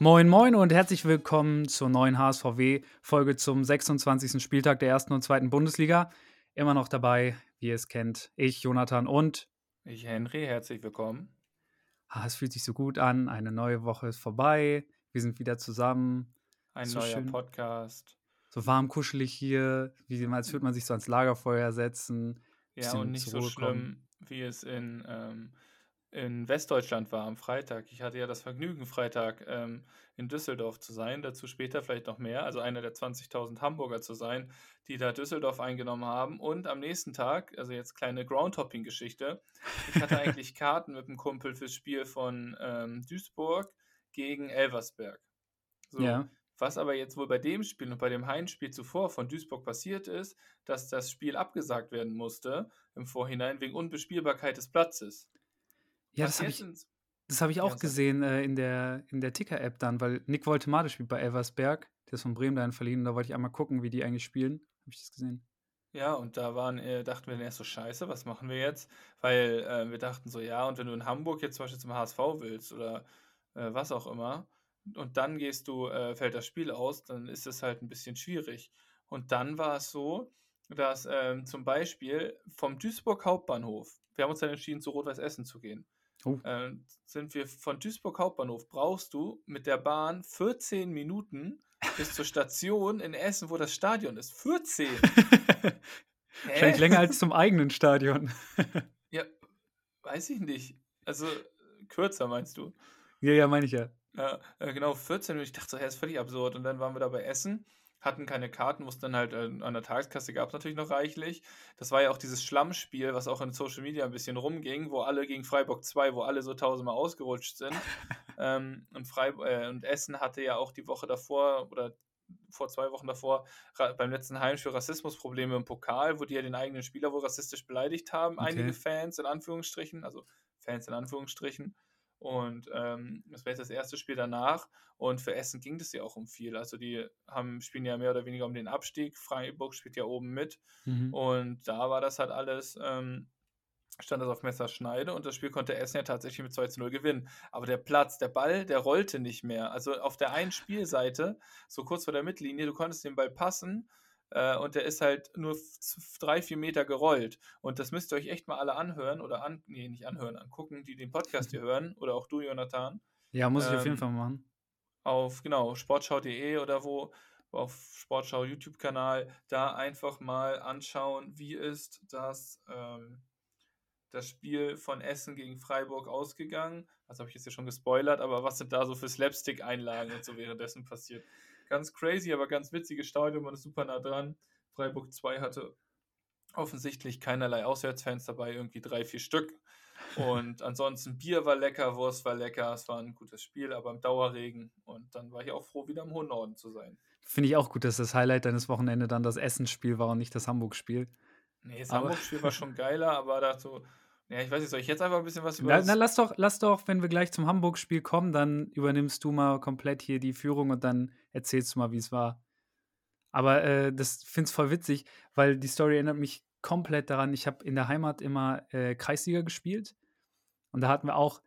Moin Moin und herzlich willkommen zur neuen HSVW-Folge zum 26. Spieltag der ersten und zweiten Bundesliga. Immer noch dabei, wie ihr es kennt, ich, Jonathan und ich, Henry. Herzlich willkommen. Ah, es fühlt sich so gut an. Eine neue Woche ist vorbei. Wir sind wieder zusammen. Ein so neuer schön. Podcast. So warm, kuschelig hier, wie als würde man sich so ans Lagerfeuer setzen. Ja, und nicht so schlimm, wie es in ähm, in Westdeutschland war am Freitag. Ich hatte ja das Vergnügen, Freitag ähm, in Düsseldorf zu sein, dazu später vielleicht noch mehr, also einer der 20.000 Hamburger zu sein, die da Düsseldorf eingenommen haben. Und am nächsten Tag, also jetzt kleine Groundhopping-Geschichte, ich hatte eigentlich Karten mit einem Kumpel fürs Spiel von ähm, Duisburg gegen Elversberg. So. Ja. Was aber jetzt wohl bei dem Spiel und bei dem Heimspiel zuvor von Duisburg passiert ist, dass das Spiel abgesagt werden musste im Vorhinein wegen Unbespielbarkeit des Platzes. Ja, das habe ich, das hab ich auch gesehen äh, in der, in der Ticker-App dann, weil Nick Voltemade spielt bei Elversberg, der ist von Bremen dahin verliehen, und da wollte ich einmal gucken, wie die eigentlich spielen. Habe ich das gesehen. Ja, und da waren, äh, dachten wir dann erst so, scheiße, was machen wir jetzt? Weil äh, wir dachten so, ja, und wenn du in Hamburg jetzt zum Beispiel zum HSV willst oder äh, was auch immer, und dann gehst du, äh, fällt das Spiel aus, dann ist es halt ein bisschen schwierig. Und dann war es so, dass ähm, zum Beispiel vom Duisburg Hauptbahnhof, wir haben uns dann entschieden, zu Rot-Weiß Essen zu gehen. Oh. Äh, sind wir von Duisburg Hauptbahnhof, brauchst du mit der Bahn 14 Minuten bis zur Station in Essen, wo das Stadion ist. 14! Wahrscheinlich länger als zum eigenen Stadion. ja, weiß ich nicht. Also kürzer meinst du? Ja, ja, meine ich ja. Ja, äh, genau, 14 Minuten. Ich dachte so, hä, ist völlig absurd. Und dann waren wir da bei Essen hatten keine Karten, mussten dann halt äh, an der Tageskasse gab es natürlich noch reichlich. Das war ja auch dieses Schlammspiel, was auch in Social Media ein bisschen rumging, wo alle gegen Freiburg 2, wo alle so tausendmal ausgerutscht sind. ähm, und, Freiburg, äh, und Essen hatte ja auch die Woche davor oder vor zwei Wochen davor beim letzten Heimspiel Rassismusprobleme im Pokal, wo die ja den eigenen Spieler wohl rassistisch beleidigt haben. Okay. Einige Fans in Anführungsstrichen, also Fans in Anführungsstrichen. Und ähm, das wäre jetzt das erste Spiel danach. Und für Essen ging das ja auch um viel. Also die haben, spielen ja mehr oder weniger um den Abstieg. Freiburg spielt ja oben mit. Mhm. Und da war das halt alles, ähm, stand das auf Messerschneide und das Spiel konnte Essen ja tatsächlich mit 2 zu 0 gewinnen. Aber der Platz, der Ball, der rollte nicht mehr. Also auf der einen Spielseite, so kurz vor der Mittellinie, du konntest den Ball passen äh, und der ist halt nur drei, vier Meter gerollt. Und das müsst ihr euch echt mal alle anhören oder an, nee, nicht anhören, angucken, die den Podcast hier hören oder auch du, Jonathan. Ja, muss ich ähm, auf jeden ähm, Fall machen. Auf, genau, sportschau.de oder wo, auf Sportschau YouTube-Kanal, da einfach mal anschauen, wie ist das, ähm, das Spiel von Essen gegen Freiburg ausgegangen. Das habe ich jetzt ja schon gespoilert, aber was sind da so für Slapstick-Einlagen und so währenddessen passiert? Ganz crazy, aber ganz witziges Stadion, man ist super nah dran. Freiburg 2 hatte offensichtlich keinerlei Auswärtsfans dabei, irgendwie drei, vier Stück. Und ansonsten Bier war lecker, Wurst war lecker, es war ein gutes Spiel, aber im Dauerregen. Und dann war ich auch froh, wieder im hohen Norden zu sein. Finde ich auch gut, dass das Highlight deines Wochenende dann das Essensspiel war und nicht das Hamburg-Spiel. Nee, das Hamburg-Spiel war schon geiler, aber dazu, ja, ich weiß nicht, soll ich jetzt einfach ein bisschen was über. Na, na lass doch, lass doch, wenn wir gleich zum Hamburg-Spiel kommen, dann übernimmst du mal komplett hier die Führung und dann erzählst du mal, wie es war. Aber äh, das finde ich voll witzig, weil die Story erinnert mich komplett daran. Ich habe in der Heimat immer äh, Kreisliga gespielt und da hatten wir auch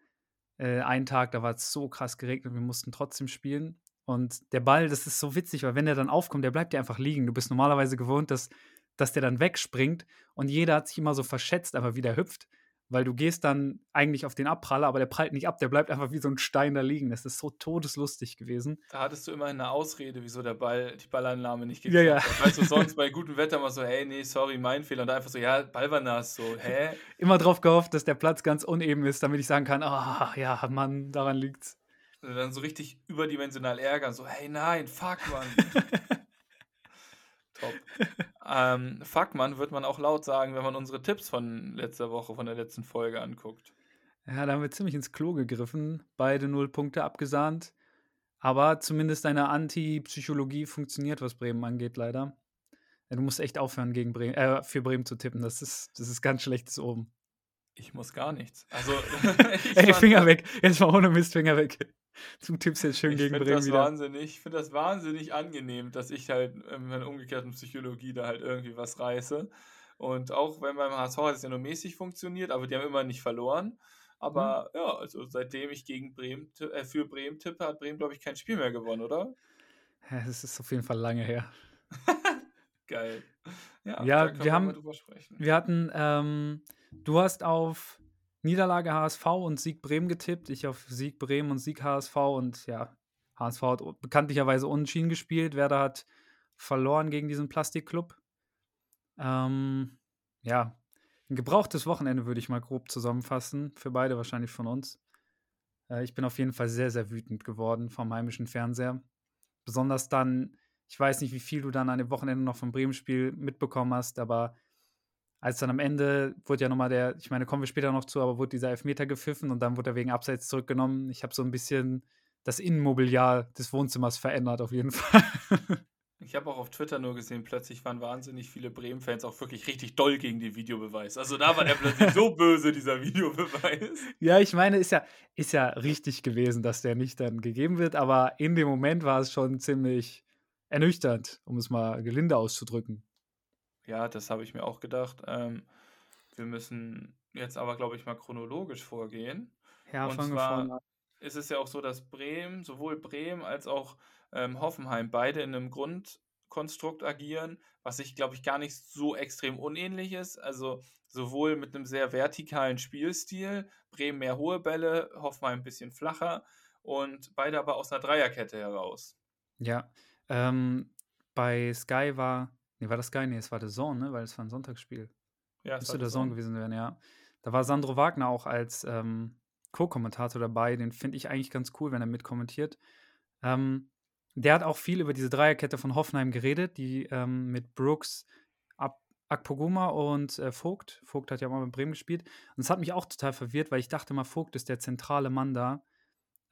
äh, einen Tag, da war es so krass geregnet, wir mussten trotzdem spielen. Und der Ball, das ist so witzig, weil wenn der dann aufkommt, der bleibt ja einfach liegen. Du bist normalerweise gewohnt, dass, dass der dann wegspringt und jeder hat sich immer so verschätzt, aber wie der hüpft weil du gehst dann eigentlich auf den Abpraller, aber der prallt nicht ab, der bleibt einfach wie so ein Stein da liegen. Das ist so todeslustig gewesen. Da hattest du immer eine Ausrede, wieso der Ball, die Ballannahme nicht geklappt ja, ja. hat. Weißt du, sonst bei gutem Wetter mal so, hey, nee, sorry, mein Fehler. Und da einfach so, ja, Ball war nass, so, hä? immer drauf gehofft, dass der Platz ganz uneben ist, damit ich sagen kann, ah, oh, ja, Mann, daran liegt's. Und dann so richtig überdimensional ärgern, so, hey, nein, fuck, Mann. Top. Ähm, fuck, man, wird man auch laut sagen, wenn man unsere Tipps von letzter Woche, von der letzten Folge anguckt. Ja, da haben wir ziemlich ins Klo gegriffen. Beide null Punkte abgesahnt. Aber zumindest deine Anti-Psychologie funktioniert, was Bremen angeht, leider. Du musst echt aufhören, gegen Bremen, äh, für Bremen zu tippen. Das ist, das ist ganz schlechtes oben. Ich muss gar nichts. Also, Ey, Finger weg. Jetzt mal ohne Mist, Finger weg. Du tippst jetzt schön ich gegen Bremen das wieder. Wahnsinnig, ich finde das wahnsinnig angenehm, dass ich halt in meiner umgekehrten Psychologie da halt irgendwie was reiße. Und auch wenn beim HSV hat es ja nur mäßig funktioniert, aber die haben immer nicht verloren. Aber mhm. ja, also seitdem ich gegen Bremen, äh, für Bremen tippe, hat Bremen, glaube ich, kein Spiel mehr gewonnen, oder? Es ist auf jeden Fall lange her. Geil. Ja, ja wir haben, wir hatten, ähm, du hast auf Niederlage HSV und Sieg Bremen getippt, ich auf Sieg Bremen und Sieg HSV und ja, HSV hat bekanntlicherweise unentschieden gespielt, Werder hat verloren gegen diesen Plastikclub. Ähm, ja, ein gebrauchtes Wochenende würde ich mal grob zusammenfassen, für beide wahrscheinlich von uns. Äh, ich bin auf jeden Fall sehr, sehr wütend geworden vom heimischen Fernseher. Besonders dann, ich weiß nicht, wie viel du dann an dem Wochenende noch vom Bremen-Spiel mitbekommen hast, aber als dann am Ende wurde ja nochmal der, ich meine, kommen wir später noch zu, aber wurde dieser Elfmeter gepfiffen und dann wurde er wegen Abseits zurückgenommen. Ich habe so ein bisschen das Innenmobiliar des Wohnzimmers verändert, auf jeden Fall. Ich habe auch auf Twitter nur gesehen, plötzlich waren wahnsinnig viele Bremen-Fans auch wirklich richtig doll gegen den Videobeweis. Also da war der plötzlich so böse, dieser Videobeweis. Ja, ich meine, ist ja, ist ja richtig gewesen, dass der nicht dann gegeben wird, aber in dem Moment war es schon ziemlich ernüchternd, um es mal gelinde auszudrücken. Ja, das habe ich mir auch gedacht. Ähm, wir müssen jetzt aber, glaube ich, mal chronologisch vorgehen. Ja, Und zwar ist es ja auch so, dass Bremen, sowohl Bremen als auch ähm, Hoffenheim beide in einem Grundkonstrukt agieren, was ich, glaube ich, gar nicht so extrem unähnlich ist. Also sowohl mit einem sehr vertikalen Spielstil, Bremen mehr hohe Bälle, Hoffenheim ein bisschen flacher und beide aber aus einer Dreierkette heraus. Ja, ähm, bei Sky war Nee, war das geil? Nee, es war der Zone, ne? Weil es war ein Sonntagsspiel. Ja, es Müsste der Zone gewesen werden, ja. Da war Sandro Wagner auch als ähm, Co-Kommentator dabei. Den finde ich eigentlich ganz cool, wenn er mitkommentiert. Ähm, der hat auch viel über diese Dreierkette von Hoffenheim geredet, die ähm, mit Brooks, Ab Akpoguma und äh, Vogt. Vogt hat ja mal mit Bremen gespielt. Und es hat mich auch total verwirrt, weil ich dachte mal, Vogt ist der zentrale Mann da.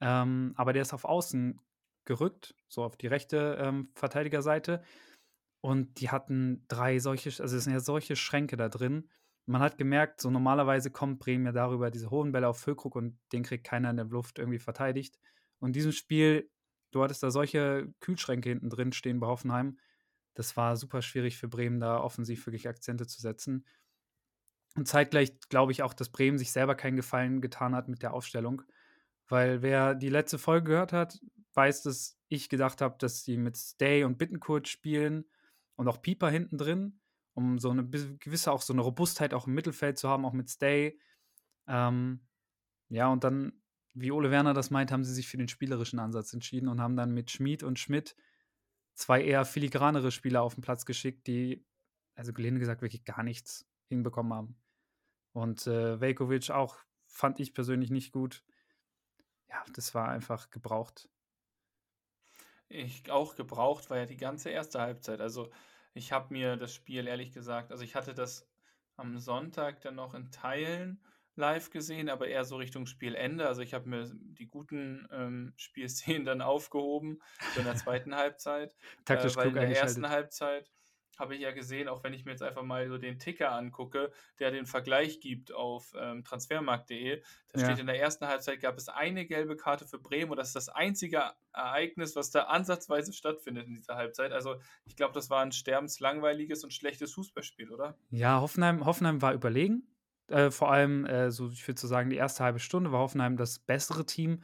Ähm, aber der ist auf Außen gerückt, so auf die rechte ähm, Verteidigerseite. Und die hatten drei solche, also es sind ja solche Schränke da drin. Man hat gemerkt, so normalerweise kommt Bremen ja darüber diese hohen Bälle auf Füllkrug und den kriegt keiner in der Luft irgendwie verteidigt. Und in diesem Spiel, du hattest da solche Kühlschränke hinten drin stehen bei Hoffenheim. Das war super schwierig für Bremen, da offensiv wirklich Akzente zu setzen. Und zeitgleich glaube ich auch, dass Bremen sich selber keinen Gefallen getan hat mit der Aufstellung. Weil wer die letzte Folge gehört hat, weiß, dass ich gedacht habe, dass sie mit Stay und Bittenkurt spielen und auch Pieper hinten drin, um so eine gewisse, auch so eine Robustheit auch im Mittelfeld zu haben, auch mit Stay. Ähm, ja, und dann, wie Ole Werner das meint, haben sie sich für den spielerischen Ansatz entschieden und haben dann mit Schmid und Schmidt zwei eher filigranere Spieler auf den Platz geschickt, die, also gelinde gesagt, wirklich gar nichts hinbekommen haben. Und äh, Velkovic auch fand ich persönlich nicht gut. Ja, das war einfach gebraucht ich auch gebraucht, war ja die ganze erste Halbzeit. Also ich habe mir das Spiel ehrlich gesagt, also ich hatte das am Sonntag dann noch in Teilen live gesehen, aber eher so Richtung Spielende. Also ich habe mir die guten ähm, Spielszenen dann aufgehoben so in der zweiten Halbzeit. Taktisch äh, weil in der ersten Halbzeit habe ich ja gesehen, auch wenn ich mir jetzt einfach mal so den Ticker angucke, der den Vergleich gibt auf ähm, transfermarkt.de. Da ja. steht in der ersten Halbzeit gab es eine gelbe Karte für Bremen und das ist das einzige Ereignis, was da ansatzweise stattfindet in dieser Halbzeit. Also ich glaube, das war ein sterbenslangweiliges und schlechtes Fußballspiel, oder? Ja, Hoffenheim, Hoffenheim war überlegen. Äh, vor allem, äh, so ich würde so sagen, die erste halbe Stunde war Hoffenheim das bessere Team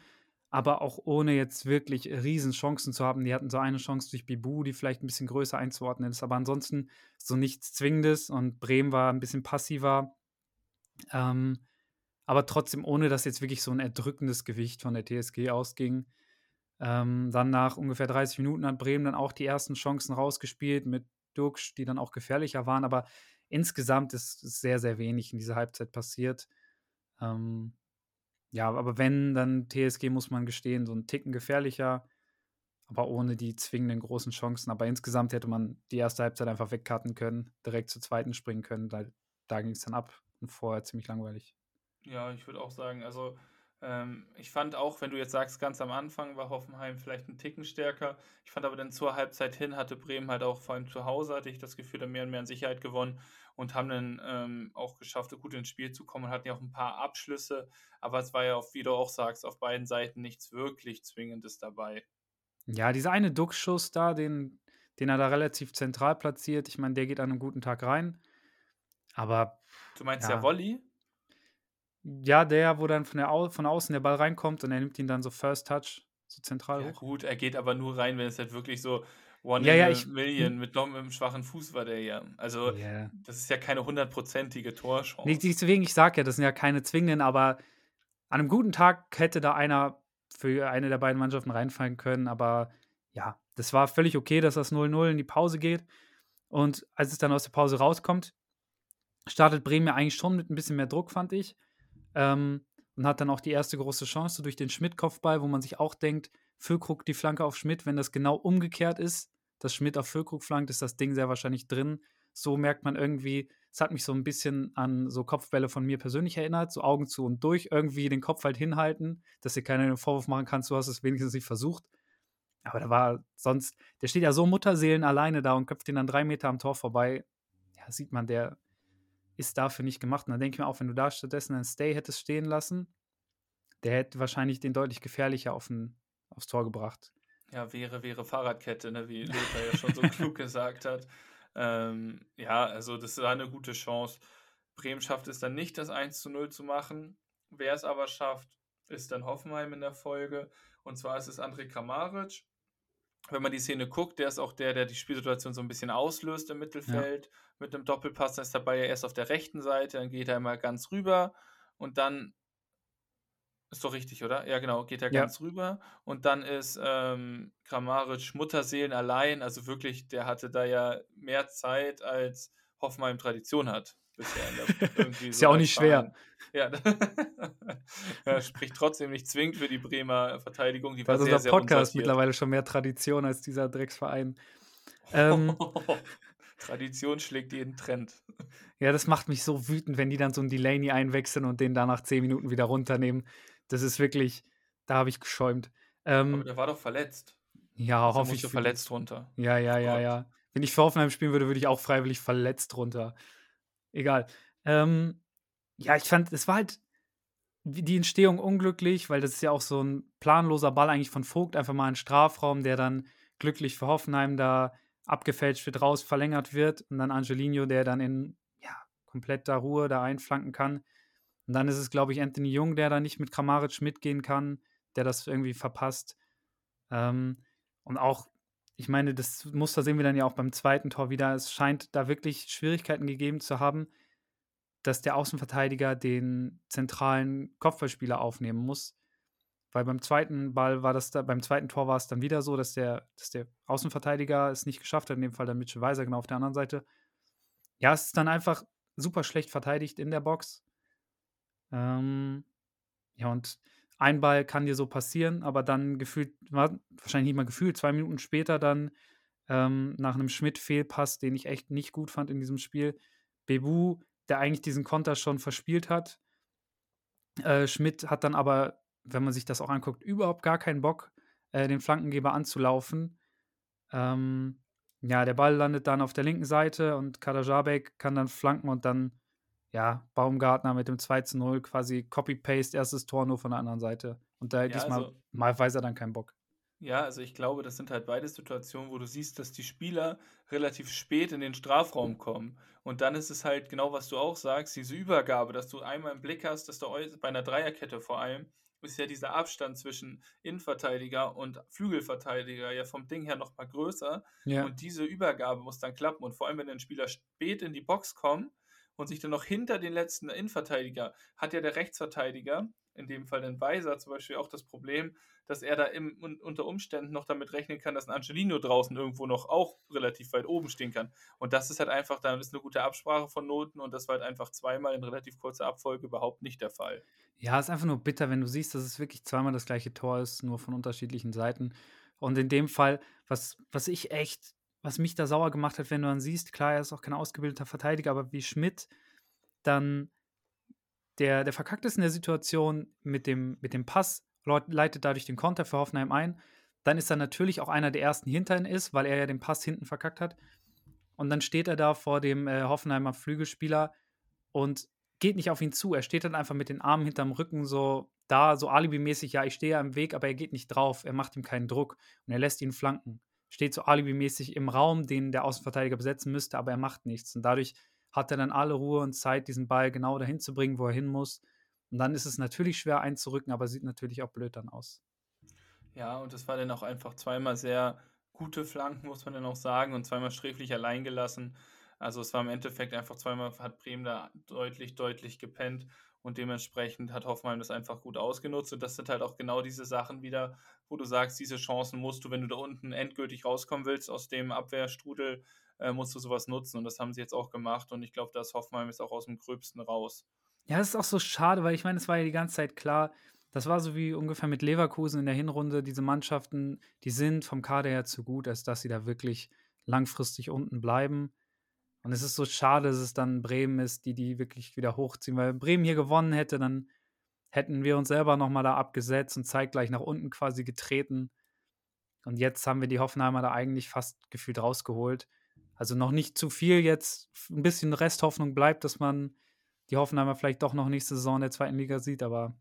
aber auch ohne jetzt wirklich Riesenchancen zu haben. Die hatten so eine Chance durch Bibu, die vielleicht ein bisschen größer einzuordnen ist, aber ansonsten so nichts Zwingendes und Bremen war ein bisschen passiver. Ähm, aber trotzdem, ohne dass jetzt wirklich so ein erdrückendes Gewicht von der TSG ausging. Ähm, dann nach ungefähr 30 Minuten hat Bremen dann auch die ersten Chancen rausgespielt mit Duxch, die dann auch gefährlicher waren, aber insgesamt ist sehr, sehr wenig in dieser Halbzeit passiert. Ähm, ja, aber wenn, dann TSG muss man gestehen, so ein Ticken gefährlicher, aber ohne die zwingenden großen Chancen. Aber insgesamt hätte man die erste Halbzeit einfach wegkarten können, direkt zur zweiten springen können. Da, da ging es dann ab und vorher ziemlich langweilig. Ja, ich würde auch sagen, also ich fand auch, wenn du jetzt sagst, ganz am Anfang war Hoffenheim vielleicht ein Ticken stärker. Ich fand aber dann zur Halbzeit hin hatte Bremen halt auch, vor allem zu Hause, hatte ich das Gefühl, da mehr und mehr an Sicherheit gewonnen und haben dann ähm, auch geschafft, gut ins Spiel zu kommen und hatten ja auch ein paar Abschlüsse. Aber es war ja, auf, wie du auch sagst, auf beiden Seiten nichts wirklich Zwingendes dabei. Ja, dieser eine Duckschuss da, den, den er da relativ zentral platziert, ich meine, der geht an einem guten Tag rein. Aber. Du meinst ja, ja Volley? Ja, der, wo dann von, der Au von außen der Ball reinkommt und er nimmt ihn dann so First Touch, so zentral ja, hoch. Gut, er geht aber nur rein, wenn es halt wirklich so One ja, ja, ich, Million mit noch einem schwachen Fuß war der ja. Also, yeah. das ist ja keine hundertprozentige Torchance. Nee, deswegen, ich sag ja, das sind ja keine zwingenden, aber an einem guten Tag hätte da einer für eine der beiden Mannschaften reinfallen können, aber ja, das war völlig okay, dass das 0-0 in die Pause geht. Und als es dann aus der Pause rauskommt, startet Bremen ja eigentlich schon mit ein bisschen mehr Druck, fand ich. Ähm, und hat dann auch die erste große Chance durch den Schmidt-Kopfball, wo man sich auch denkt, Füllkrug die Flanke auf Schmidt, wenn das genau umgekehrt ist, dass Schmidt auf Füllkrug flankt, ist das Ding sehr wahrscheinlich drin. So merkt man irgendwie, es hat mich so ein bisschen an so Kopfbälle von mir persönlich erinnert, so Augen zu und durch, irgendwie den Kopf halt hinhalten, dass dir keiner den Vorwurf machen kann, du hast es wenigstens nicht versucht. Aber da war sonst, der steht ja so Mutterseelen alleine da und köpft ihn dann drei Meter am Tor vorbei. Ja, sieht man, der ist dafür nicht gemacht. Und dann denke ich mir auch, wenn du da stattdessen einen Stay hättest stehen lassen, der hätte wahrscheinlich den deutlich gefährlicher auf ein, aufs Tor gebracht. Ja, wäre, wäre Fahrradkette, ne, wie Lothar ja schon so klug gesagt hat. Ähm, ja, also das war eine gute Chance. Bremen schafft es dann nicht, das 1 zu 0 zu machen. Wer es aber schafft, ist dann Hoffenheim in der Folge. Und zwar ist es André Kramaric. Wenn man die Szene guckt, der ist auch der, der die Spielsituation so ein bisschen auslöst im Mittelfeld. Ja. Mit einem Doppelpass, dann ist dabei ja erst auf der rechten Seite, dann geht er mal ganz rüber und dann ist doch richtig, oder? Ja, genau, geht er ja. ganz rüber. Und dann ist ähm, Kramaric Mutterseelen allein. Also wirklich, der hatte da ja mehr Zeit, als Hoffenheim Tradition hat. Bisher ist so ja auch nicht schwer. Ja, ja, spricht trotzdem nicht zwingend für die Bremer Verteidigung. Die war also sehr, unser Podcast mittlerweile schon mehr Tradition als dieser Drecksverein. Ähm, Tradition schlägt jeden Trend. Ja, das macht mich so wütend, wenn die dann so einen Delaney einwechseln und den dann nach zehn Minuten wieder runternehmen. Das ist wirklich, da habe ich geschäumt. Ähm, Aber der war doch verletzt. Ja, also hoffe ich. verletzt runter. Ja, ja, ja, ja. Wenn ich für Hoffenheim spielen würde, würde ich auch freiwillig verletzt runter. Egal. Ähm, ja, ich fand, es war halt die Entstehung unglücklich, weil das ist ja auch so ein planloser Ball eigentlich von Vogt, einfach mal ein Strafraum, der dann glücklich für Hoffenheim da abgefälscht wird, raus verlängert wird und dann Angelino, der dann in ja, kompletter Ruhe da einflanken kann. Und dann ist es, glaube ich, Anthony Jung, der da nicht mit Kramaric mitgehen kann, der das irgendwie verpasst. Ähm, und auch, ich meine, das Muster sehen wir dann ja auch beim zweiten Tor wieder. Es scheint da wirklich Schwierigkeiten gegeben zu haben, dass der Außenverteidiger den zentralen Kopfballspieler aufnehmen muss. Weil beim zweiten Ball war das da, beim zweiten Tor war es dann wieder so, dass der, dass der Außenverteidiger es nicht geschafft hat, in dem Fall dann Mitchell Weiser genau auf der anderen Seite. Ja, es ist dann einfach super schlecht verteidigt in der Box. Ähm, ja, und ein Ball kann dir so passieren, aber dann gefühlt, wahrscheinlich nicht mal gefühlt, zwei Minuten später dann ähm, nach einem Schmidt-Fehlpass, den ich echt nicht gut fand in diesem Spiel, Bebu, der eigentlich diesen Konter schon verspielt hat. Äh, Schmidt hat dann aber, wenn man sich das auch anguckt, überhaupt gar keinen Bock, äh, den Flankengeber anzulaufen. Ähm, ja, der Ball landet dann auf der linken Seite und Kadajabek kann dann flanken und dann ja, Baumgartner mit dem 2 zu 0 quasi Copy-Paste, erstes Tor nur von der anderen Seite. Und da ja, diesmal also, mal weiß er dann keinen Bock. Ja, also ich glaube, das sind halt beide Situationen, wo du siehst, dass die Spieler relativ spät in den Strafraum kommen. Und dann ist es halt genau, was du auch sagst, diese Übergabe, dass du einmal im Blick hast, dass du bei einer Dreierkette vor allem, ist ja dieser Abstand zwischen Innenverteidiger und Flügelverteidiger ja vom Ding her nochmal größer. Ja. Und diese Übergabe muss dann klappen. Und vor allem, wenn ein Spieler spät in die Box kommt, und sich dann noch hinter den letzten Innenverteidiger hat ja der Rechtsverteidiger, in dem Fall den Weiser zum Beispiel, auch das Problem, dass er da im, unter Umständen noch damit rechnen kann, dass ein Angelino draußen irgendwo noch auch relativ weit oben stehen kann. Und das ist halt einfach, dann ist eine gute Absprache von Noten und das war halt einfach zweimal in relativ kurzer Abfolge überhaupt nicht der Fall. Ja, ist einfach nur bitter, wenn du siehst, dass es wirklich zweimal das gleiche Tor ist, nur von unterschiedlichen Seiten. Und in dem Fall, was, was ich echt was mich da sauer gemacht hat, wenn du dann siehst, klar, er ist auch kein ausgebildeter Verteidiger, aber wie Schmidt dann der, der verkackt ist in der Situation mit dem, mit dem Pass, leitet dadurch den Konter für Hoffenheim ein. Dann ist er natürlich auch einer der ersten hinter ihm ist, weil er ja den Pass hinten verkackt hat. Und dann steht er da vor dem äh, Hoffenheimer Flügelspieler und geht nicht auf ihn zu. Er steht dann einfach mit den Armen hinterm Rücken so da, so alibimäßig, ja, ich stehe ja im Weg, aber er geht nicht drauf. Er macht ihm keinen Druck und er lässt ihn flanken steht so alibimäßig im Raum, den der Außenverteidiger besetzen müsste, aber er macht nichts. Und dadurch hat er dann alle Ruhe und Zeit, diesen Ball genau dahin zu bringen, wo er hin muss. Und dann ist es natürlich schwer einzurücken, aber sieht natürlich auch blöd dann aus. Ja, und es war dann auch einfach zweimal sehr gute Flanken, muss man dann auch sagen, und zweimal sträflich allein gelassen. Also es war im Endeffekt einfach zweimal hat Bremen da deutlich, deutlich gepennt und dementsprechend hat Hoffenheim das einfach gut ausgenutzt. Und das sind halt auch genau diese Sachen wieder, wo du sagst, diese Chancen musst du, wenn du da unten endgültig rauskommen willst aus dem Abwehrstrudel, äh, musst du sowas nutzen. Und das haben sie jetzt auch gemacht. Und ich glaube, dass Hoffenheim ist auch aus dem Gröbsten raus. Ja, das ist auch so schade, weil ich meine, es war ja die ganze Zeit klar, das war so wie ungefähr mit Leverkusen in der Hinrunde. Diese Mannschaften, die sind vom Kader her zu gut, als dass sie da wirklich langfristig unten bleiben. Und es ist so schade, dass es dann Bremen ist, die die wirklich wieder hochziehen. Weil Bremen hier gewonnen hätte, dann hätten wir uns selber nochmal da abgesetzt und zeitgleich nach unten quasi getreten. Und jetzt haben wir die Hoffenheimer da eigentlich fast gefühlt rausgeholt. Also noch nicht zu viel jetzt. Ein bisschen Resthoffnung bleibt, dass man die Hoffenheimer vielleicht doch noch nächste Saison in der zweiten Liga sieht. Aber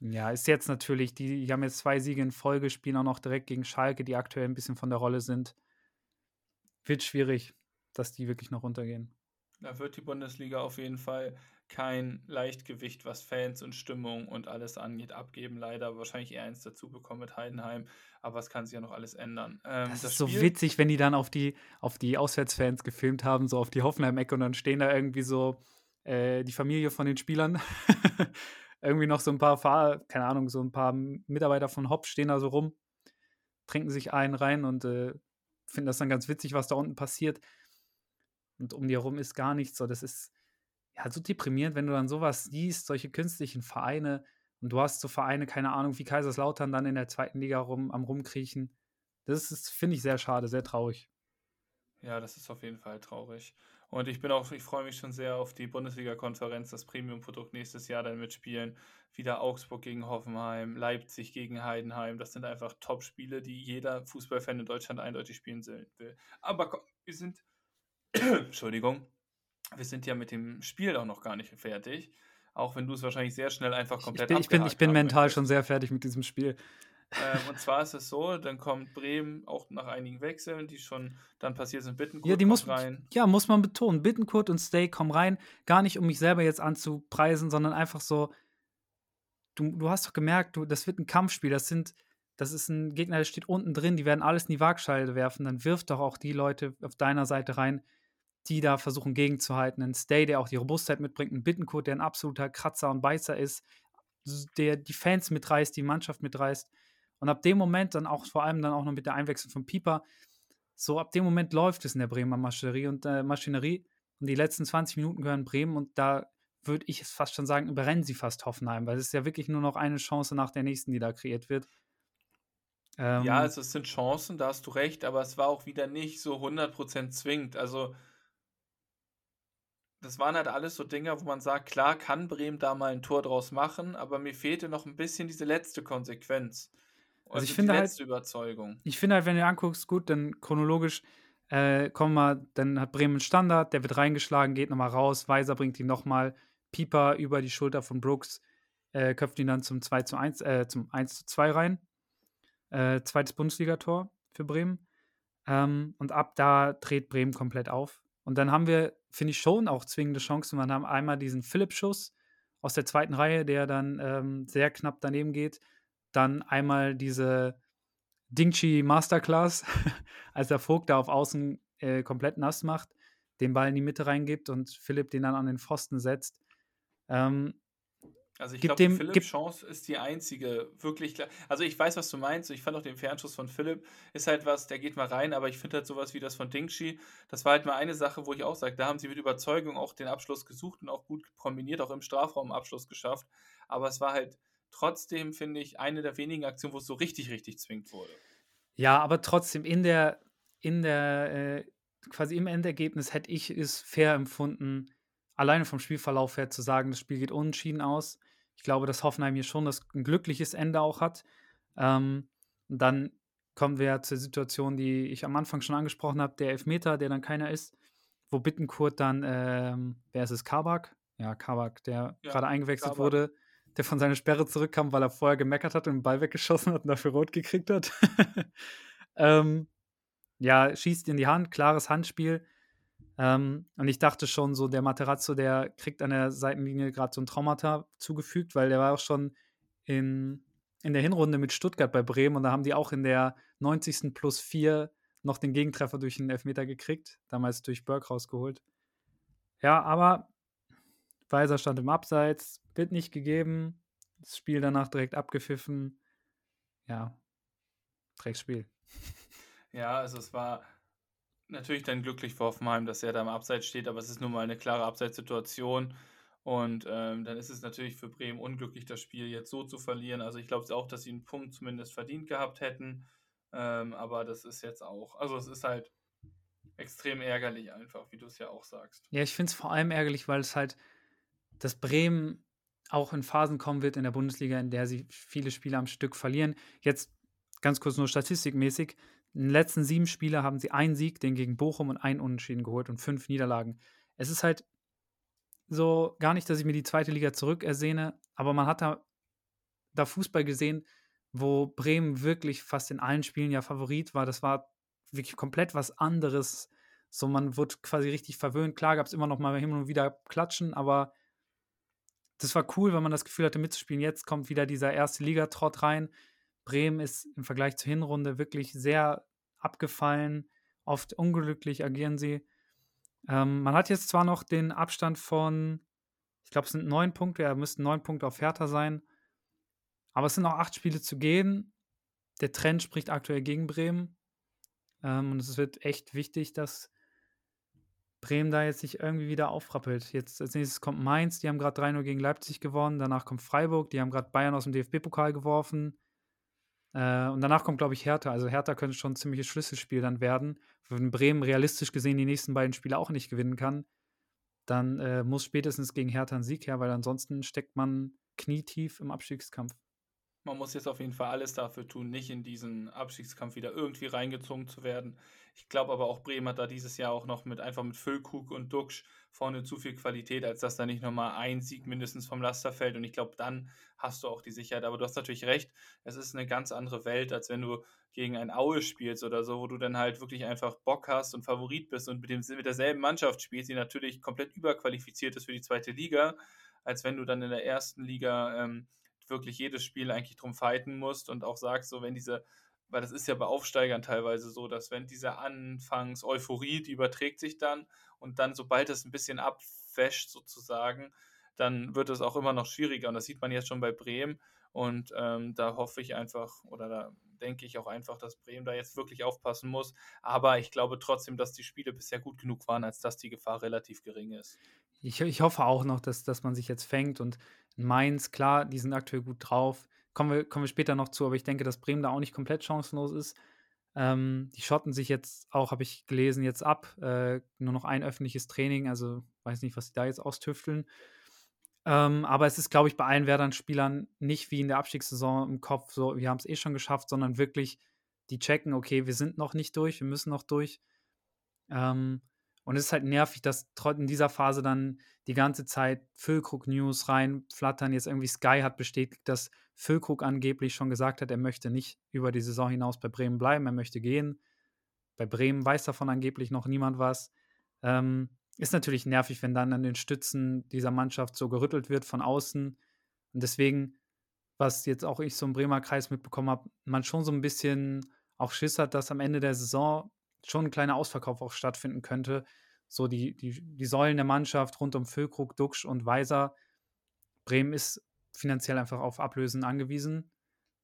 ja, ist jetzt natürlich, die, die haben jetzt zwei Siege in Folge, spielen auch noch direkt gegen Schalke, die aktuell ein bisschen von der Rolle sind. Wird schwierig dass die wirklich noch runtergehen. Da wird die Bundesliga auf jeden Fall kein Leichtgewicht, was Fans und Stimmung und alles angeht, abgeben. Leider wahrscheinlich eher eins dazu bekommen mit Heidenheim, aber es kann sich ja noch alles ändern. Ähm, das, das, ist Spiel so witzig, wenn die dann auf die, auf die Auswärtsfans gefilmt haben, so auf die Hoffenheim-Ecke und dann stehen da irgendwie so äh, die Familie von den Spielern. irgendwie noch so ein paar, Fahr keine Ahnung, so ein paar Mitarbeiter von Hopp stehen da so rum, trinken sich einen rein und äh, finden das dann ganz witzig, was da unten passiert und um dir herum ist gar nichts. So, das ist ja so deprimierend, wenn du dann sowas siehst, solche künstlichen Vereine und du hast so Vereine, keine Ahnung, wie Kaiserslautern dann in der zweiten Liga rum, am rumkriechen. Das ist, finde ich, sehr schade, sehr traurig. Ja, das ist auf jeden Fall traurig. Und ich bin auch, ich freue mich schon sehr auf die Bundesliga-Konferenz, das Premium-Produkt nächstes Jahr dann mitspielen. Wieder Augsburg gegen Hoffenheim, Leipzig gegen Heidenheim. Das sind einfach Top-Spiele, die jeder Fußballfan in Deutschland eindeutig spielen will. Aber komm, wir sind Entschuldigung, wir sind ja mit dem Spiel auch noch gar nicht fertig. Auch wenn du es wahrscheinlich sehr schnell einfach komplett Ich bin, ich bin, ich bin mental schon sehr fertig mit diesem Spiel. Ähm, und zwar ist es so, dann kommt Bremen auch nach einigen Wechseln, die schon dann passiert sind, Bittenkurt ja, die muss, rein. Ja, muss man betonen. Bittenkurt und Stay kommen rein. Gar nicht, um mich selber jetzt anzupreisen, sondern einfach so, du, du hast doch gemerkt, du, das wird ein Kampfspiel. Das sind, das ist ein Gegner, der steht unten drin, die werden alles in die Waagschale werfen. Dann wirf doch auch die Leute auf deiner Seite rein, die da versuchen gegenzuhalten. Ein Stay, der auch die Robustheit mitbringt, ein Bittenkurt, der ein absoluter Kratzer und Beißer ist, der die Fans mitreißt, die Mannschaft mitreißt. Und ab dem Moment dann auch vor allem dann auch noch mit der Einwechslung von Pieper, so ab dem Moment läuft es in der Bremer Maschinerie und äh, Maschinerie. Und die letzten 20 Minuten gehören Bremen und da würde ich es fast schon sagen, überrennen sie fast Hoffenheim, weil es ist ja wirklich nur noch eine Chance nach der nächsten, die da kreiert wird. Ähm, ja, also es sind Chancen, da hast du recht, aber es war auch wieder nicht so 100% zwingend. Also das waren halt alles so Dinge, wo man sagt, klar kann Bremen da mal ein Tor draus machen, aber mir fehlte noch ein bisschen diese letzte Konsequenz. Also, also ich finde halt, Überzeugung. Ich finde halt, wenn du anguckst, gut, dann chronologisch äh, kommen wir, dann hat Bremen einen Standard, der wird reingeschlagen, geht nochmal raus, Weiser bringt ihn nochmal, Pieper über die Schulter von Brooks, äh, köpft ihn dann zum 2 zu 1, äh, zum 1 zu 2 rein. Äh, zweites Bundesligator für Bremen. Ähm, und ab da dreht Bremen komplett auf. Und dann haben wir finde ich schon auch zwingende Chancen. Wir haben einmal diesen Philipp-Schuss aus der zweiten Reihe, der dann ähm, sehr knapp daneben geht. Dann einmal diese Dingchi Masterclass, als der Vogt da auf Außen äh, komplett nass macht, den Ball in die Mitte reingibt und Philipp den dann an den Pfosten setzt. Ähm, also ich glaube, Philipp Chance ist die einzige wirklich klar. Also ich weiß, was du meinst. Ich fand auch den Fernschuss von Philipp ist halt was, der geht mal rein, aber ich finde halt sowas wie das von Dingshi, das war halt mal eine Sache, wo ich auch sage, da haben sie mit Überzeugung auch den Abschluss gesucht und auch gut kombiniert, auch im Strafraum Abschluss geschafft. Aber es war halt trotzdem, finde ich, eine der wenigen Aktionen, wo es so richtig, richtig zwingt wurde. Ja, aber trotzdem in der, in der, äh, quasi im Endergebnis hätte ich es fair empfunden, alleine vom Spielverlauf her zu sagen, das Spiel geht unentschieden aus. Ich glaube, dass Hoffenheim hier schon das, ein glückliches Ende auch hat. Ähm, dann kommen wir zur Situation, die ich am Anfang schon angesprochen habe, der Elfmeter, der dann keiner ist, wo Bittenkurt dann, ähm, wer ist es, Kabak? Ja, Kabak, der ja, gerade eingewechselt Kabak. wurde, der von seiner Sperre zurückkam, weil er vorher gemeckert hat und den Ball weggeschossen hat und dafür rot gekriegt hat. ähm, ja, schießt in die Hand, klares Handspiel. Ähm, und ich dachte schon, so der Materazzo, der kriegt an der Seitenlinie gerade so ein Traumata zugefügt, weil der war auch schon in, in der Hinrunde mit Stuttgart bei Bremen und da haben die auch in der 90. plus 4 noch den Gegentreffer durch den Elfmeter gekriegt, damals durch Burke rausgeholt. Ja, aber Weiser stand im Abseits, wird nicht gegeben, das Spiel danach direkt abgepfiffen. Ja, Drecksspiel. Ja, also es war natürlich dann glücklich für Hoffenheim, dass er da im Abseits steht, aber es ist nun mal eine klare Abseitssituation. Und ähm, dann ist es natürlich für Bremen unglücklich, das Spiel jetzt so zu verlieren. Also ich glaube auch, dass sie einen Punkt zumindest verdient gehabt hätten. Ähm, aber das ist jetzt auch, also es ist halt extrem ärgerlich einfach, wie du es ja auch sagst. Ja, ich finde es vor allem ärgerlich, weil es halt, dass Bremen auch in Phasen kommen wird in der Bundesliga, in der sie viele Spiele am Stück verlieren. Jetzt ganz kurz nur statistikmäßig. In den letzten sieben Spielen haben sie einen Sieg, den gegen Bochum und einen Unentschieden geholt und fünf Niederlagen. Es ist halt so gar nicht, dass ich mir die zweite Liga zurückersehne, aber man hat da, da Fußball gesehen, wo Bremen wirklich fast in allen Spielen ja Favorit war. Das war wirklich komplett was anderes. So, man wurde quasi richtig verwöhnt. Klar gab es immer noch mal hin und wieder Klatschen, aber das war cool, wenn man das Gefühl hatte, mitzuspielen. Jetzt kommt wieder dieser erste Ligatrott rein. Bremen ist im Vergleich zur Hinrunde wirklich sehr abgefallen. Oft unglücklich agieren sie. Ähm, man hat jetzt zwar noch den Abstand von, ich glaube, es sind neun Punkte, er müsste neun Punkte auf Hertha sein. Aber es sind noch acht Spiele zu gehen. Der Trend spricht aktuell gegen Bremen. Ähm, und es wird echt wichtig, dass Bremen da jetzt sich irgendwie wieder aufrappelt. Jetzt als nächstes kommt Mainz, die haben gerade 3-0 gegen Leipzig gewonnen. Danach kommt Freiburg, die haben gerade Bayern aus dem DFB-Pokal geworfen. Äh, und danach kommt, glaube ich, Hertha. Also Hertha könnte schon ein ziemliches Schlüsselspiel dann werden. Wenn Bremen realistisch gesehen die nächsten beiden Spiele auch nicht gewinnen kann, dann äh, muss spätestens gegen Hertha ein Sieg her, weil ansonsten steckt man knietief im Abstiegskampf man muss jetzt auf jeden Fall alles dafür tun, nicht in diesen Abstiegskampf wieder irgendwie reingezogen zu werden. Ich glaube aber auch Bremen hat da dieses Jahr auch noch mit einfach mit Füllkrug und Duxch vorne zu viel Qualität, als dass da nicht nochmal ein Sieg mindestens vom Laster fällt. Und ich glaube, dann hast du auch die Sicherheit. Aber du hast natürlich recht, es ist eine ganz andere Welt, als wenn du gegen ein Aue spielst oder so, wo du dann halt wirklich einfach Bock hast und Favorit bist und mit, dem, mit derselben Mannschaft spielst, die natürlich komplett überqualifiziert ist für die zweite Liga, als wenn du dann in der ersten Liga ähm, wirklich jedes Spiel eigentlich drum fighten musst und auch sagst, so wenn diese, weil das ist ja bei Aufsteigern teilweise so, dass wenn diese Anfangs-Euphorie, die überträgt sich dann und dann, sobald es ein bisschen abwäscht sozusagen, dann wird es auch immer noch schwieriger und das sieht man jetzt schon bei Bremen und ähm, da hoffe ich einfach oder da denke ich auch einfach, dass Bremen da jetzt wirklich aufpassen muss. Aber ich glaube trotzdem, dass die Spiele bisher gut genug waren, als dass die Gefahr relativ gering ist. Ich, ich hoffe auch noch, dass, dass man sich jetzt fängt und Mainz, klar, die sind aktuell gut drauf. Kommen wir, kommen wir später noch zu, aber ich denke, dass Bremen da auch nicht komplett chancenlos ist. Ähm, die schotten sich jetzt auch, habe ich gelesen, jetzt ab. Äh, nur noch ein öffentliches Training, also weiß nicht, was sie da jetzt austüfteln. Ähm, aber es ist, glaube ich, bei allen Werdern-Spielern nicht wie in der Abstiegssaison im Kopf so, wir haben es eh schon geschafft, sondern wirklich, die checken, okay, wir sind noch nicht durch, wir müssen noch durch. Ähm, und es ist halt nervig, dass in dieser Phase dann die ganze Zeit Füllkrug-News reinflattern. Jetzt irgendwie Sky hat bestätigt, dass Füllkrug angeblich schon gesagt hat, er möchte nicht über die Saison hinaus bei Bremen bleiben, er möchte gehen. Bei Bremen weiß davon angeblich noch niemand was. Ähm, ist natürlich nervig, wenn dann an den Stützen dieser Mannschaft so gerüttelt wird von außen. Und deswegen, was jetzt auch ich so im Bremer Kreis mitbekommen habe, man schon so ein bisschen auch Schiss hat, dass am Ende der Saison schon ein kleiner Ausverkauf auch stattfinden könnte. So die, die, die Säulen der Mannschaft rund um Füllkrug, Duxch und Weiser. Bremen ist finanziell einfach auf Ablösen angewiesen.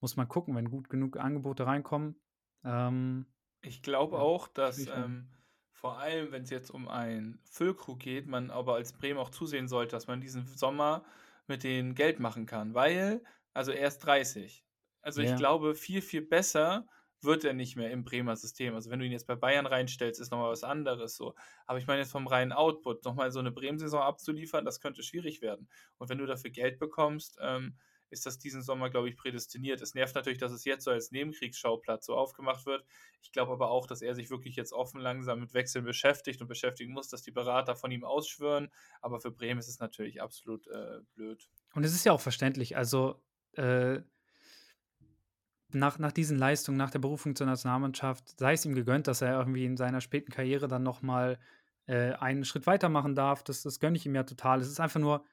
Muss man gucken, wenn gut genug Angebote reinkommen. Ähm, ich glaube ja, auch, dass ähm, vor allem, wenn es jetzt um einen Füllkrug geht, man aber als Bremen auch zusehen sollte, dass man diesen Sommer mit denen Geld machen kann. Weil, also er ist 30. Also ja. ich glaube, viel, viel besser wird er nicht mehr im Bremer System. Also wenn du ihn jetzt bei Bayern reinstellst, ist nochmal was anderes so. Aber ich meine jetzt vom reinen Output, nochmal so eine Bremen-Saison abzuliefern, das könnte schwierig werden. Und wenn du dafür Geld bekommst, ähm, ist das diesen Sommer, glaube ich, prädestiniert. Es nervt natürlich, dass es jetzt so als Nebenkriegsschauplatz so aufgemacht wird. Ich glaube aber auch, dass er sich wirklich jetzt offen langsam mit Wechseln beschäftigt und beschäftigen muss, dass die Berater von ihm ausschwören. Aber für Bremen ist es natürlich absolut äh, blöd. Und es ist ja auch verständlich. Also äh, nach, nach diesen Leistungen, nach der Berufung zur Nationalmannschaft, sei es ihm gegönnt, dass er irgendwie in seiner späten Karriere dann nochmal äh, einen Schritt weiter machen darf. Das, das gönne ich ihm ja total. Es ist einfach nur,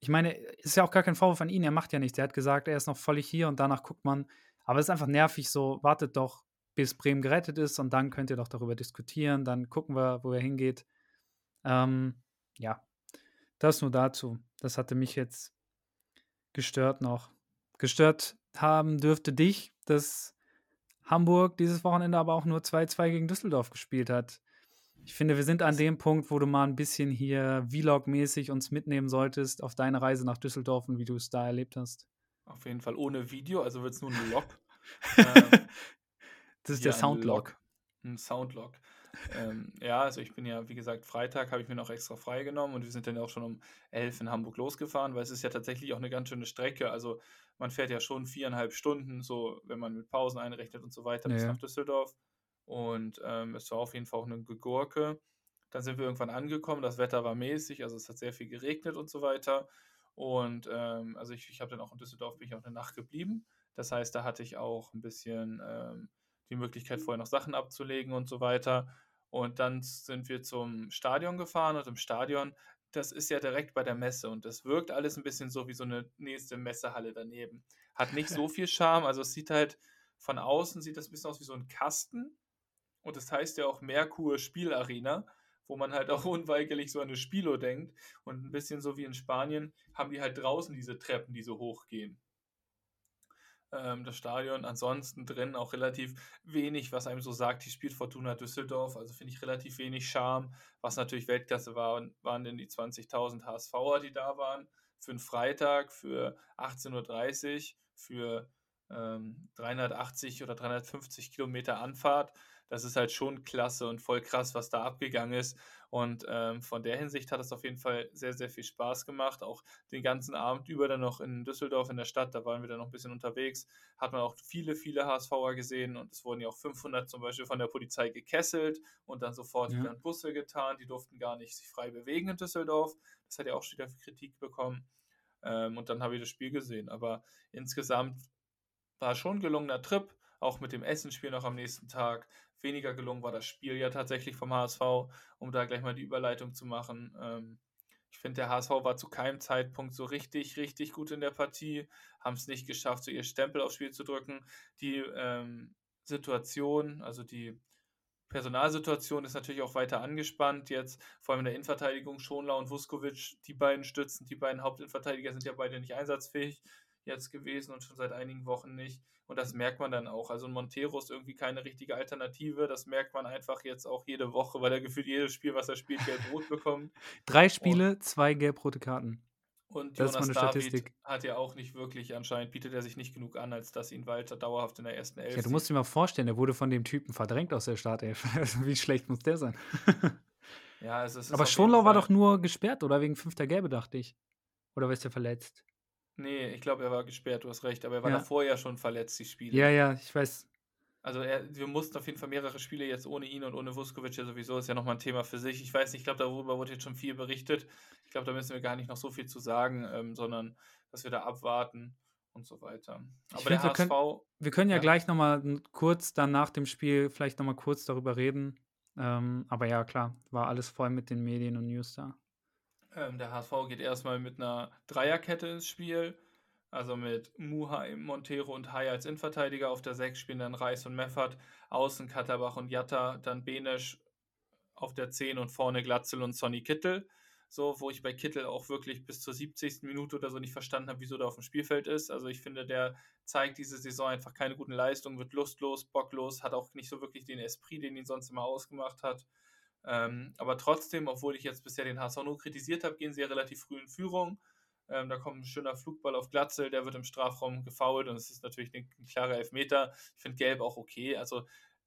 ich meine, ist ja auch gar kein Vorwurf an ihn, er macht ja nichts. Er hat gesagt, er ist noch völlig hier und danach guckt man. Aber es ist einfach nervig so, wartet doch, bis Bremen gerettet ist und dann könnt ihr doch darüber diskutieren. Dann gucken wir, wo er hingeht. Ähm, ja, das nur dazu. Das hatte mich jetzt gestört noch. Gestört haben dürfte dich, dass Hamburg dieses Wochenende aber auch nur 2-2 gegen Düsseldorf gespielt hat. Ich finde, wir sind an dem Punkt, wo du mal ein bisschen hier Vlog-mäßig uns mitnehmen solltest auf deine Reise nach Düsseldorf und wie du es da erlebt hast. Auf jeden Fall ohne Video, also wird es nur ein Log. ähm, das ist der Soundlog. Ein Soundlog. Ähm, ja, also ich bin ja, wie gesagt, Freitag habe ich mir noch extra freigenommen und wir sind dann auch schon um 11 in Hamburg losgefahren, weil es ist ja tatsächlich auch eine ganz schöne Strecke. Also man fährt ja schon viereinhalb Stunden, so wenn man mit Pausen einrechnet und so weiter, bis nach Düsseldorf. Und ähm, es war auf jeden Fall auch eine Gegurke. Dann sind wir irgendwann angekommen, das Wetter war mäßig, also es hat sehr viel geregnet und so weiter. Und ähm, also ich, ich habe dann auch in Düsseldorf bin ich auch eine Nacht geblieben. Das heißt, da hatte ich auch ein bisschen ähm, die Möglichkeit, vorher noch Sachen abzulegen und so weiter. Und dann sind wir zum Stadion gefahren und im Stadion, das ist ja direkt bei der Messe und das wirkt alles ein bisschen so wie so eine nächste Messehalle daneben. Hat nicht so viel Charme, also es sieht halt von außen sieht das ein bisschen aus wie so ein Kasten und das heißt ja auch Merkur Spielarena, wo man halt auch unweigerlich so an eine Spilo denkt und ein bisschen so wie in Spanien haben die halt draußen diese Treppen, die so hochgehen ähm, das Stadion. Ansonsten drin auch relativ wenig, was einem so sagt, die spielt Fortuna Düsseldorf. Also finde ich relativ wenig Charme. Was natürlich Weltklasse war, waren denn die 20.000 HSVer, die da waren. Für einen Freitag, für 18.30 Uhr, für ähm, 380 oder 350 Kilometer Anfahrt das ist halt schon klasse und voll krass, was da abgegangen ist. Und ähm, von der Hinsicht hat es auf jeden Fall sehr, sehr viel Spaß gemacht. Auch den ganzen Abend über dann noch in Düsseldorf in der Stadt, da waren wir dann noch ein bisschen unterwegs, hat man auch viele, viele HSVer gesehen und es wurden ja auch 500 zum Beispiel von der Polizei gekesselt und dann sofort ja. wieder in Busse getan. Die durften gar nicht sich frei bewegen in Düsseldorf. Das hat ja auch schon wieder Kritik bekommen. Ähm, und dann habe ich das Spiel gesehen. Aber insgesamt war schon ein gelungener Trip auch mit dem Essenspiel noch am nächsten Tag. Weniger gelungen war das Spiel ja tatsächlich vom HSV, um da gleich mal die Überleitung zu machen. Ähm, ich finde, der HSV war zu keinem Zeitpunkt so richtig, richtig gut in der Partie, haben es nicht geschafft, so ihr Stempel aufs Spiel zu drücken. Die ähm, Situation, also die Personalsituation ist natürlich auch weiter angespannt jetzt, vor allem in der Innenverteidigung. Schonlau und Vuskovic, die beiden Stützen, die beiden Hauptinverteidiger sind ja beide nicht einsatzfähig jetzt gewesen und schon seit einigen Wochen nicht. Und das merkt man dann auch. Also Montero ist irgendwie keine richtige Alternative. Das merkt man einfach jetzt auch jede Woche, weil er gefühlt jedes Spiel, was er spielt, gelb-rot bekommt. Drei Spiele, und, zwei gelb-rote Karten. Und das Jonas David hat ja auch nicht wirklich, anscheinend bietet er sich nicht genug an, als dass ihn Walter dauerhaft in der ersten Elf. Ja, du musst dir mal vorstellen, er wurde von dem Typen verdrängt aus der Startelf. Also wie schlecht muss der sein? ja, es ist. Aber Schonlau war doch nur gesperrt, oder? Wegen fünfter Gelbe, dachte ich. Oder ist er verletzt? Nee, ich glaube, er war gesperrt, du hast recht, aber er war ja. davor ja schon verletzt, die Spiele. Ja, ja, ich weiß. Also er, wir mussten auf jeden Fall mehrere Spiele jetzt ohne ihn und ohne Vuskovic ja sowieso, ist ja nochmal ein Thema für sich. Ich weiß nicht, ich glaube, darüber wurde jetzt schon viel berichtet. Ich glaube, da müssen wir gar nicht noch so viel zu sagen, ähm, sondern dass wir da abwarten und so weiter. Aber der HSV. Wir können, wir können ja, ja. gleich nochmal kurz dann nach dem Spiel vielleicht nochmal kurz darüber reden. Ähm, aber ja, klar, war alles voll mit den Medien und News da. Ähm, der HSV geht erstmal mit einer Dreierkette ins Spiel. Also mit Muhai, Montero und Hai als Innenverteidiger. Auf der 6 spielen dann Reis und Meffert. Außen Katterbach und Jatta. Dann Benesch auf der 10 und vorne Glatzel und Sonny Kittel. So, wo ich bei Kittel auch wirklich bis zur 70. Minute oder so nicht verstanden habe, wieso der auf dem Spielfeld ist. Also ich finde, der zeigt diese Saison einfach keine guten Leistungen, wird lustlos, bocklos, hat auch nicht so wirklich den Esprit, den ihn sonst immer ausgemacht hat. Ähm, aber trotzdem, obwohl ich jetzt bisher den HSV nur kritisiert habe, gehen sie ja relativ früh in Führung. Ähm, da kommt ein schöner Flugball auf Glatzel, der wird im Strafraum gefault und es ist natürlich ein, ein klarer Elfmeter. Ich finde Gelb auch okay. Also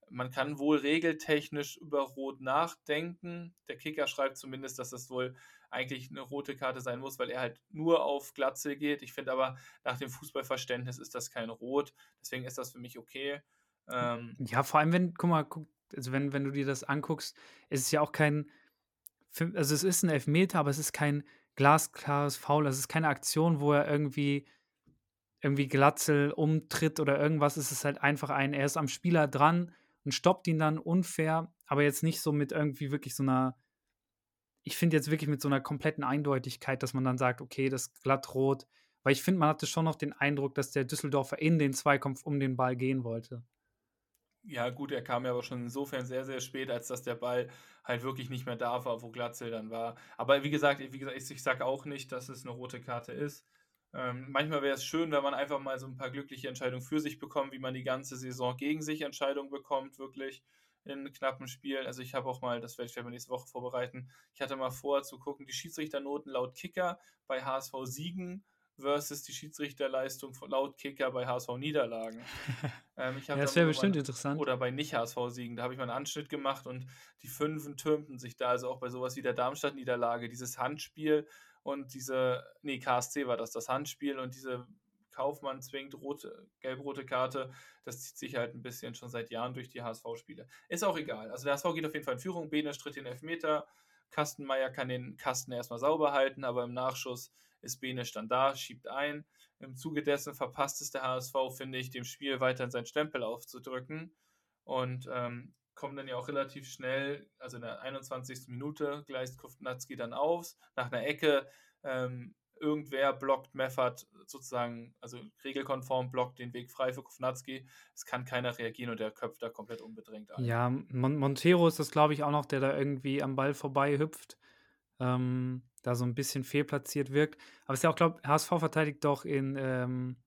man kann wohl regeltechnisch über Rot nachdenken. Der Kicker schreibt zumindest, dass das wohl eigentlich eine rote Karte sein muss, weil er halt nur auf Glatzel geht. Ich finde aber, nach dem Fußballverständnis ist das kein Rot. Deswegen ist das für mich okay. Ähm, ja, vor allem, wenn, guck mal, guck, also wenn, wenn du dir das anguckst, ist es ja auch kein, also es ist ein Elfmeter, aber es ist kein glasklares Foul. Es ist keine Aktion, wo er irgendwie irgendwie Glatzel umtritt oder irgendwas. Es ist halt einfach ein, er ist am Spieler dran und stoppt ihn dann unfair. aber jetzt nicht so mit irgendwie wirklich so einer, ich finde jetzt wirklich mit so einer kompletten Eindeutigkeit, dass man dann sagt, okay, das ist glatt rot, weil ich finde, man hatte schon noch den Eindruck, dass der Düsseldorfer in den Zweikampf um den Ball gehen wollte. Ja, gut, er kam ja aber schon insofern sehr, sehr spät, als dass der Ball halt wirklich nicht mehr da war, wo Glatzel dann war. Aber wie gesagt, wie gesagt ich, ich sage auch nicht, dass es eine rote Karte ist. Ähm, manchmal wäre es schön, wenn man einfach mal so ein paar glückliche Entscheidungen für sich bekommt, wie man die ganze Saison gegen sich Entscheidungen bekommt, wirklich in knappen Spielen. Also ich habe auch mal, das werde ich mal nächste Woche vorbereiten, ich hatte mal vor zu gucken, die Schiedsrichternoten laut Kicker bei HSV Siegen versus die Schiedsrichterleistung laut Kicker bei HSV-Niederlagen. Ähm, ja, das wäre bestimmt interessant. Oder bei Nicht-HSV-Siegen. Da habe ich mal einen Anschnitt gemacht und die Fünfen türmten sich da. Also auch bei sowas wie der Darmstadt-Niederlage. Dieses Handspiel und diese, nee, KSC war das, das Handspiel und diese Kaufmann zwingt rote, gelb-rote Karte. Das zieht sich halt ein bisschen schon seit Jahren durch die HSV-Spiele. Ist auch egal. Also der HSV geht auf jeden Fall in Führung. Bene stritt den Elfmeter. Kastenmeier kann den Kasten erstmal sauber halten, aber im Nachschuss ist Bene dann da, schiebt ein. Im Zuge dessen verpasst es der HSV, finde ich, dem Spiel weiterhin seinen Stempel aufzudrücken und ähm, kommt dann ja auch relativ schnell, also in der 21. Minute gleicht Kovnatski dann auf, nach einer Ecke. Ähm, irgendwer blockt Meffert sozusagen, also regelkonform blockt den Weg frei für Kovnatski. Es kann keiner reagieren und der köpft da komplett unbedrängt ein. Ja, Mon Montero ist das, glaube ich, auch noch, der da irgendwie am Ball vorbei hüpft. Ähm, da so ein bisschen fehlplatziert wirkt. Aber es ist ja auch, glaube ich, HSV verteidigt doch in, ähm,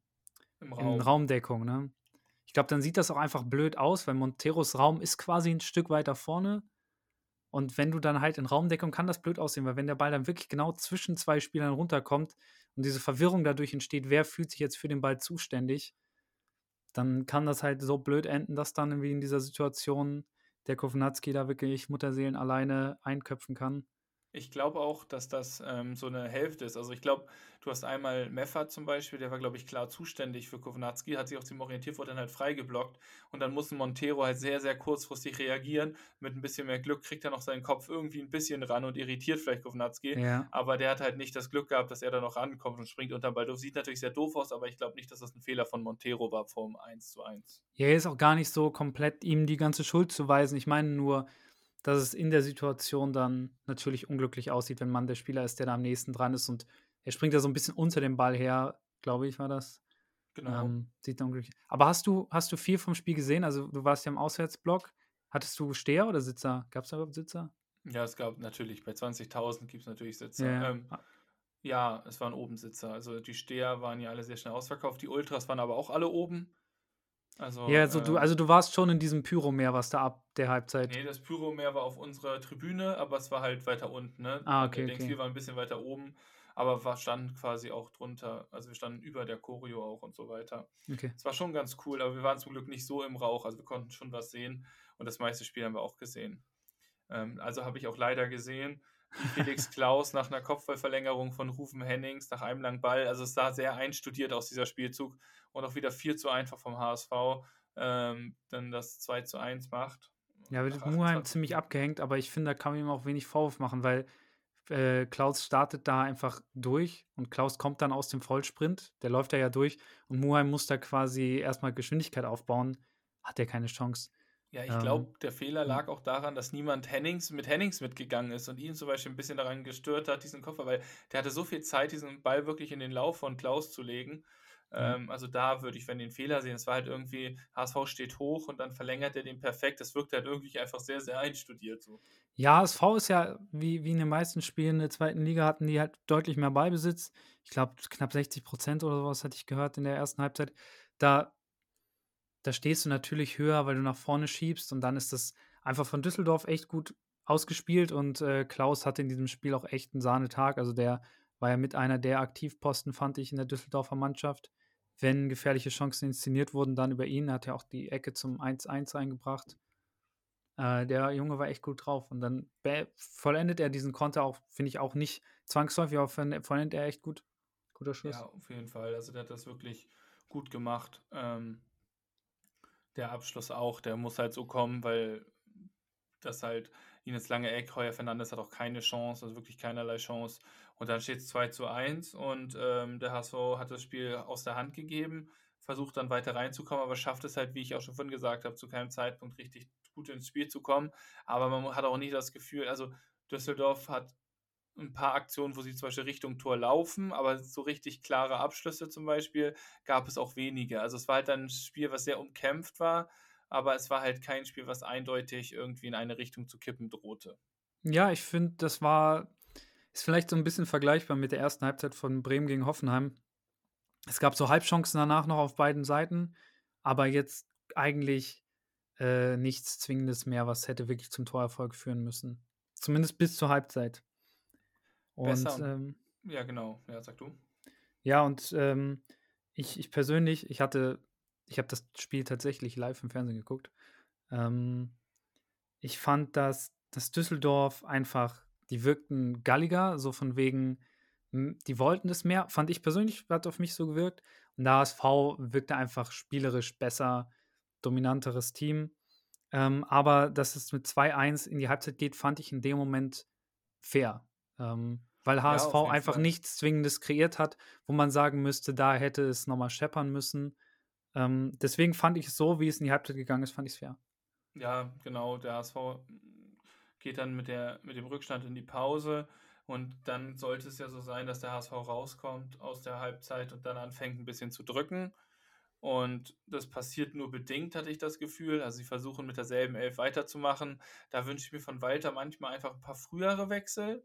Raum. in Raumdeckung, ne? Ich glaube, dann sieht das auch einfach blöd aus, weil Monteros Raum ist quasi ein Stück weiter vorne. Und wenn du dann halt in Raumdeckung, kann das blöd aussehen, weil wenn der Ball dann wirklich genau zwischen zwei Spielern runterkommt und diese Verwirrung dadurch entsteht, wer fühlt sich jetzt für den Ball zuständig, dann kann das halt so blöd enden, dass dann irgendwie in dieser Situation der Kovnatski da wirklich Mutterseelen alleine einköpfen kann. Ich glaube auch, dass das ähm, so eine Hälfte ist. Also ich glaube, du hast einmal Meffert zum Beispiel, der war, glaube ich, klar zuständig für Kovnatski, hat sich auf dem orientiert, wurde dann halt freigeblockt und dann musste Montero halt sehr, sehr kurzfristig reagieren. Mit ein bisschen mehr Glück kriegt er noch seinen Kopf irgendwie ein bisschen ran und irritiert vielleicht Kovnatski. Ja. Aber der hat halt nicht das Glück gehabt, dass er da noch rankommt und springt unter Ball. Sieht natürlich sehr doof aus, aber ich glaube nicht, dass das ein Fehler von Montero war vom 1 zu 1. Ja, er ist auch gar nicht so komplett ihm die ganze Schuld zu weisen. Ich meine nur, dass es in der Situation dann natürlich unglücklich aussieht, wenn man der Spieler ist, der da am nächsten dran ist und er springt ja so ein bisschen unter dem Ball her, glaube ich, war das. Genau. Ähm, sieht dann unglücklich. Aber hast du, hast du viel vom Spiel gesehen? Also du warst ja im Auswärtsblock. Hattest du Steher oder Sitzer? Gab es da überhaupt Sitzer? Ja, es gab natürlich, bei 20.000 gibt es natürlich Sitzer. Ja. Ähm, ja, es waren oben Sitzer. Also die Steher waren ja alle sehr schnell ausverkauft. Die Ultras waren aber auch alle oben. Also, ja, also, äh, du, also du warst schon in diesem Pyromeer, was da ab der Halbzeit. Nee, das Pyromeer war auf unserer Tribüne, aber es war halt weiter unten. Ne? Ah, okay. Der okay. war ein bisschen weiter oben, aber wir standen quasi auch drunter. Also wir standen über der Choreo auch und so weiter. Okay. Es war schon ganz cool, aber wir waren zum Glück nicht so im Rauch. Also wir konnten schon was sehen und das meiste Spiel haben wir auch gesehen. Ähm, also habe ich auch leider gesehen, Felix Klaus nach einer Kopfballverlängerung von Rufen Hennings nach einem langen Ball. Also es sah sehr einstudiert aus, dieser Spielzug. Und auch wieder viel zu einfach vom HSV, ähm, dann das 2 zu 1 macht. Ja, wird Muheim ziemlich abgehängt, aber ich finde, da kann man ihm auch wenig Vorwurf machen, weil äh, Klaus startet da einfach durch und Klaus kommt dann aus dem Vollsprint, der läuft da ja durch und Muheim muss da quasi erstmal Geschwindigkeit aufbauen, hat er keine Chance. Ja, ich glaube, ähm, der Fehler lag auch daran, dass niemand Hennings mit Hennings mitgegangen ist und ihn zum Beispiel ein bisschen daran gestört hat, diesen Koffer, weil der hatte so viel Zeit, diesen Ball wirklich in den Lauf von Klaus zu legen. Mhm. Ähm, also da würde ich, wenn den Fehler sehen, es war halt irgendwie, HSV steht hoch und dann verlängert er den perfekt. Das wirkt halt irgendwie einfach sehr, sehr einstudiert so. Ja, HSV ist ja, wie, wie in den meisten Spielen der zweiten Liga, hatten die halt deutlich mehr Ballbesitz. Ich glaube, knapp 60 Prozent oder sowas hatte ich gehört in der ersten Halbzeit. Da da stehst du natürlich höher, weil du nach vorne schiebst und dann ist das einfach von Düsseldorf echt gut ausgespielt und äh, Klaus hatte in diesem Spiel auch echt einen Sahnetag. Also der war ja mit einer der Aktivposten, fand ich, in der Düsseldorfer Mannschaft. Wenn gefährliche Chancen inszeniert wurden, dann über ihn. Er hat ja auch die Ecke zum 1-1 eingebracht. Äh, der Junge war echt gut drauf. Und dann vollendet er diesen Konter auch, finde ich, auch nicht zwangsläufig, aber vollendet er echt gut. Guter Schuss. Ja, auf jeden Fall. Also der hat das wirklich gut gemacht. Ähm, der Abschluss auch, der muss halt so kommen, weil das halt Ines Lange Eck, Heuer Fernandes hat auch keine Chance, also wirklich keinerlei Chance. Und dann steht es 2 zu 1 und ähm, der HSV hat das Spiel aus der Hand gegeben, versucht dann weiter reinzukommen, aber schafft es halt, wie ich auch schon vorhin gesagt habe, zu keinem Zeitpunkt richtig gut ins Spiel zu kommen. Aber man hat auch nicht das Gefühl, also Düsseldorf hat ein paar Aktionen, wo sie zum Beispiel Richtung Tor laufen, aber so richtig klare Abschlüsse zum Beispiel gab es auch wenige. Also es war halt dann ein Spiel, was sehr umkämpft war, aber es war halt kein Spiel, was eindeutig irgendwie in eine Richtung zu kippen drohte. Ja, ich finde, das war, ist vielleicht so ein bisschen vergleichbar mit der ersten Halbzeit von Bremen gegen Hoffenheim. Es gab so Halbchancen danach noch auf beiden Seiten, aber jetzt eigentlich äh, nichts Zwingendes mehr, was hätte wirklich zum Torerfolg führen müssen. Zumindest bis zur Halbzeit. Und, Besser. Ähm, ja, genau. Ja, sag du. Ja, und ähm, ich, ich persönlich, ich hatte, ich habe das Spiel tatsächlich live im Fernsehen geguckt. Ähm, ich fand, dass, dass Düsseldorf einfach, die wirkten galliger, so von wegen, die wollten es mehr. Fand ich persönlich, hat auf mich so gewirkt. Und der HSV wirkte einfach spielerisch besser, dominanteres Team. Ähm, aber dass es mit 2-1 in die Halbzeit geht, fand ich in dem Moment fair. Ähm, weil HSV ja, einfach Fall. nichts Zwingendes kreiert hat, wo man sagen müsste, da hätte es nochmal scheppern müssen. Ähm, deswegen fand ich es so, wie es in die Halbzeit gegangen ist, fand ich es fair. Ja, genau. Der HSV geht dann mit, der, mit dem Rückstand in die Pause. Und dann sollte es ja so sein, dass der HSV rauskommt aus der Halbzeit und dann anfängt ein bisschen zu drücken. Und das passiert nur bedingt, hatte ich das Gefühl. Also sie versuchen mit derselben Elf weiterzumachen. Da wünsche ich mir von Walter manchmal einfach ein paar frühere Wechsel.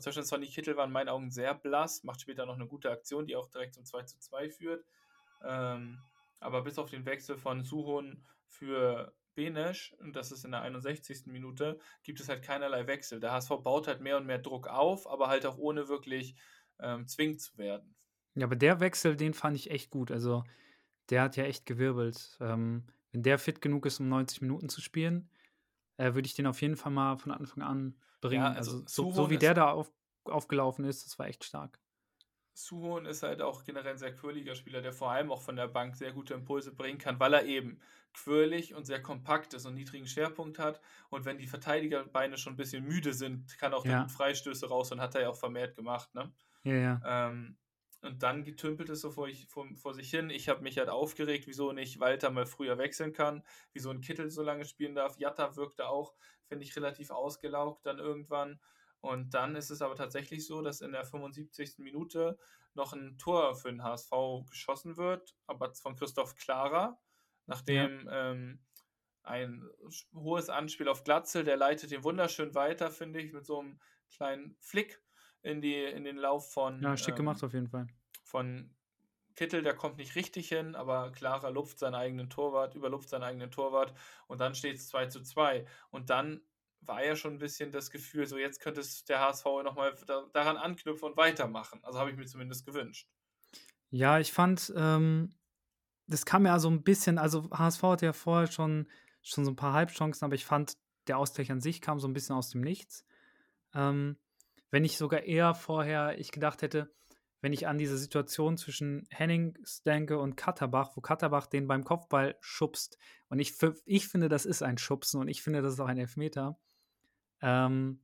Zum Beispiel Sonny Kittel war in meinen Augen sehr blass, macht später noch eine gute Aktion, die auch direkt zum 2 zu 2 führt. Ähm, aber bis auf den Wechsel von Suhon für Benesch, und das ist in der 61. Minute, gibt es halt keinerlei Wechsel. Der HSV baut halt mehr und mehr Druck auf, aber halt auch ohne wirklich ähm, zwingend zu werden. Ja, aber der Wechsel, den fand ich echt gut. Also der hat ja echt gewirbelt. Ähm, wenn der fit genug ist, um 90 Minuten zu spielen, äh, würde ich den auf jeden Fall mal von Anfang an bringen. Ja, also, also so, so, wie der da auf, aufgelaufen ist, das war echt stark. Suhon ist halt auch generell ein sehr quirliger Spieler, der vor allem auch von der Bank sehr gute Impulse bringen kann, weil er eben quirlig und sehr kompakt ist und niedrigen Schwerpunkt hat. Und wenn die Verteidigerbeine schon ein bisschen müde sind, kann auch ja. der Freistöße raus und hat er ja auch vermehrt gemacht. Ne? Ja, ja. Ähm, und dann getümpelt es so vor, ich, vor, vor sich hin. Ich habe mich halt aufgeregt, wieso nicht Walter mal früher wechseln kann, wieso ein Kittel so lange spielen darf. Jatta wirkte auch, finde ich, relativ ausgelaugt dann irgendwann. Und dann ist es aber tatsächlich so, dass in der 75. Minute noch ein Tor für den HSV geschossen wird, aber von Christoph Klara, nachdem ja. ähm, ein hohes Anspiel auf Glatzel, der leitet den wunderschön weiter, finde ich, mit so einem kleinen Flick in, die, in den Lauf von. Ja, schick ähm, gemacht auf jeden Fall. Von Kittel, der kommt nicht richtig hin, aber Clara lupft seinen eigenen Torwart, überlupft seinen eigenen Torwart und dann steht es 2 zu 2. Und dann war ja schon ein bisschen das Gefühl, so jetzt könnte es der HSV nochmal da, daran anknüpfen und weitermachen. Also habe ich mir zumindest gewünscht. Ja, ich fand, ähm, das kam ja so ein bisschen, also HSV hatte ja vorher schon, schon so ein paar Halbchancen, aber ich fand, der Ausgleich an sich kam so ein bisschen aus dem Nichts. Ähm, wenn ich sogar eher vorher ich gedacht hätte, wenn ich an diese Situation zwischen Hennings denke und Katterbach, wo Katterbach den beim Kopfball schubst. Und ich, ich finde, das ist ein Schubsen und ich finde, das ist auch ein Elfmeter. Ähm,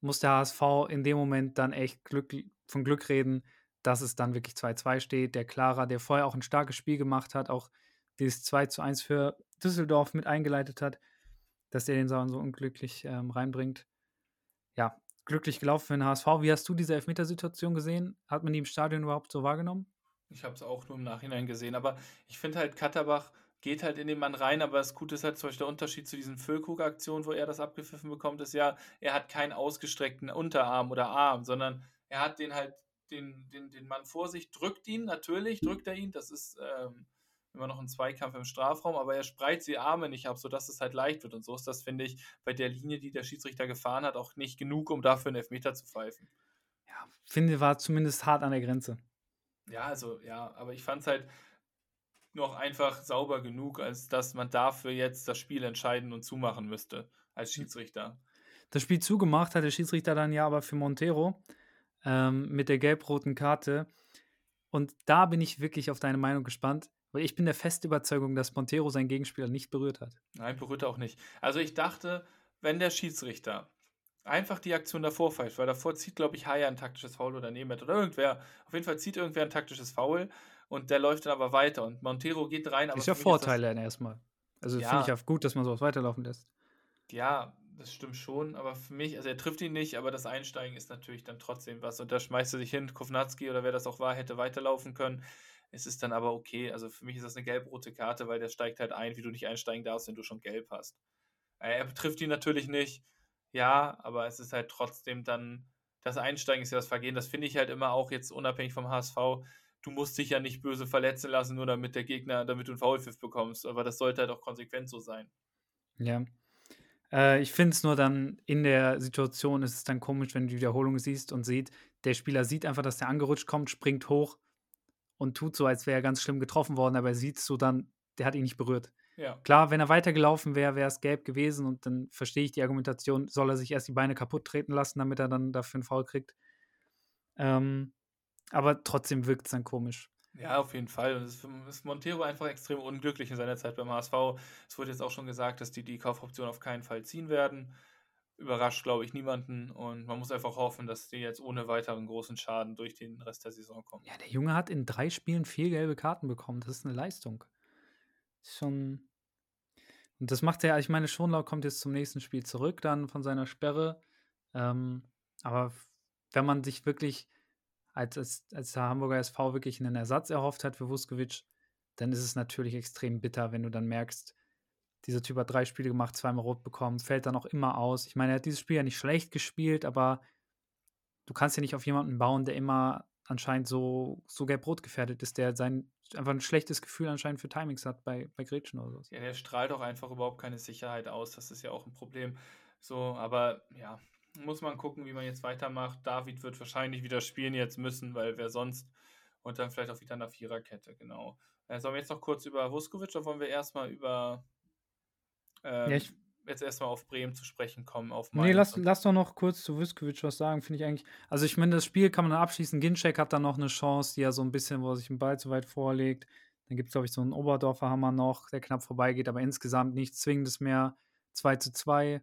muss der HSV in dem Moment dann echt Glück, von Glück reden, dass es dann wirklich 2-2 steht. Der Clara, der vorher auch ein starkes Spiel gemacht hat, auch dieses 2 1 für Düsseldorf mit eingeleitet hat, dass der den so unglücklich ähm, reinbringt. Ja, glücklich gelaufen für den HSV. Wie hast du diese Elfmetersituation gesehen? Hat man die im Stadion überhaupt so wahrgenommen? Ich habe es auch nur im Nachhinein gesehen, aber ich finde halt, Katterbach geht halt in den Mann rein, aber das Gute ist halt zum Beispiel der Unterschied zu diesen Füllkrug-Aktionen, wo er das abgepfiffen bekommt, ist ja, er hat keinen ausgestreckten Unterarm oder Arm, sondern er hat den halt, den, den, den Mann vor sich, drückt ihn natürlich, drückt er ihn, das ist ähm, immer noch ein Zweikampf im Strafraum, aber er spreizt die Arme nicht ab, sodass es halt leicht wird. Und so ist das, finde ich, bei der Linie, die der Schiedsrichter gefahren hat, auch nicht genug, um dafür einen Elfmeter zu pfeifen. Ja, finde, war zumindest hart an der Grenze. Ja, also, ja, aber ich fand es halt noch einfach sauber genug, als dass man dafür jetzt das Spiel entscheiden und zumachen müsste, als Schiedsrichter. Das Spiel zugemacht hat der Schiedsrichter dann ja aber für Montero ähm, mit der gelb-roten Karte. Und da bin ich wirklich auf deine Meinung gespannt. Weil ich bin der festen Überzeugung, dass Montero seinen Gegenspieler nicht berührt hat. Nein, berührt er auch nicht. Also ich dachte, wenn der Schiedsrichter einfach die Aktion davor pfeift, weil davor zieht, glaube ich, Haya ein taktisches Foul oder Nemeth oder irgendwer. Auf jeden Fall zieht irgendwer ein taktisches Foul und der läuft dann aber weiter und Montero geht rein. Aber ist ja Vorteile dann erstmal. Also finde ich Ja, ja gut, dass man sowas weiterlaufen lässt. ja, das stimmt schon, aber für mich, also er trifft ihn nicht, aber das Einsteigen ist natürlich dann trotzdem was. Und da schmeißt er sich hin, Kovnatski oder wer das auch war, hätte weiterlaufen können. Es ist dann aber okay. Also für mich ist das eine gelb-rote Karte, weil der steigt halt ein, wie du nicht einsteigen darfst, wenn du schon gelb hast. Äh, Er trifft ihn natürlich nicht, ja, aber es ist halt trotzdem dann, das Einsteigen ist ja das Vergehen. Das finde ich halt immer auch jetzt unabhängig vom HSV. Du musst dich ja nicht böse verletzen lassen, nur damit der Gegner, damit du einen Foulpfiff bekommst. Aber das sollte halt auch konsequent so sein. Ja. Äh, ich finde es nur dann in der Situation ist es dann komisch, wenn du die Wiederholung siehst und sieht, der Spieler sieht einfach, dass der angerutscht kommt, springt hoch und tut so, als wäre er ganz schlimm getroffen worden, aber er sieht so dann, der hat ihn nicht berührt. Ja. Klar, wenn er weitergelaufen wäre, wäre es gelb gewesen und dann verstehe ich die Argumentation, soll er sich erst die Beine kaputt treten lassen, damit er dann dafür einen Foul kriegt. Ähm, aber trotzdem wirkt es dann komisch. Ja, auf jeden Fall. Und es ist, Montero einfach extrem unglücklich in seiner Zeit beim HSV. Es wurde jetzt auch schon gesagt, dass die die Kaufoption auf keinen Fall ziehen werden. Überrascht, glaube ich, niemanden. Und man muss einfach hoffen, dass die jetzt ohne weiteren großen Schaden durch den Rest der Saison kommen. Ja, der Junge hat in drei Spielen vier gelbe Karten bekommen. Das ist eine Leistung. Ist schon. Und das macht er, ich meine, Schonlau kommt jetzt zum nächsten Spiel zurück, dann von seiner Sperre. Ähm, aber wenn man sich wirklich als, als, als der Hamburger SV wirklich einen Ersatz erhofft hat für Vuskovic, dann ist es natürlich extrem bitter, wenn du dann merkst, dieser Typ hat drei Spiele gemacht, zweimal rot bekommen, fällt dann auch immer aus. Ich meine, er hat dieses Spiel ja nicht schlecht gespielt, aber du kannst ja nicht auf jemanden bauen, der immer anscheinend so, so gelb-rot gefährdet ist, der sein einfach ein schlechtes Gefühl anscheinend für Timings hat bei, bei Gretchen oder so. Ja, der strahlt auch einfach überhaupt keine Sicherheit aus. Das ist ja auch ein Problem. So, aber ja, muss man gucken, wie man jetzt weitermacht. David wird wahrscheinlich wieder spielen jetzt müssen, weil wer sonst. Und dann vielleicht auch wieder eine Viererkette, genau. Äh, sollen wir jetzt noch kurz über Vuskovic oder wollen wir erstmal über ähm, Ja, ich- jetzt erstmal auf Bremen zu sprechen kommen, auf Nee, lass, lass doch noch kurz zu Vuskovic was sagen, finde ich eigentlich. Also, ich meine, das Spiel kann man dann abschließen. Ginczek hat dann noch eine Chance, die er so ein bisschen, wo er sich den Ball zu weit vorlegt. Dann gibt es, glaube ich, so einen Oberdorfer Hammer noch, der knapp vorbeigeht, aber insgesamt nichts Zwingendes mehr. 2 zu 2.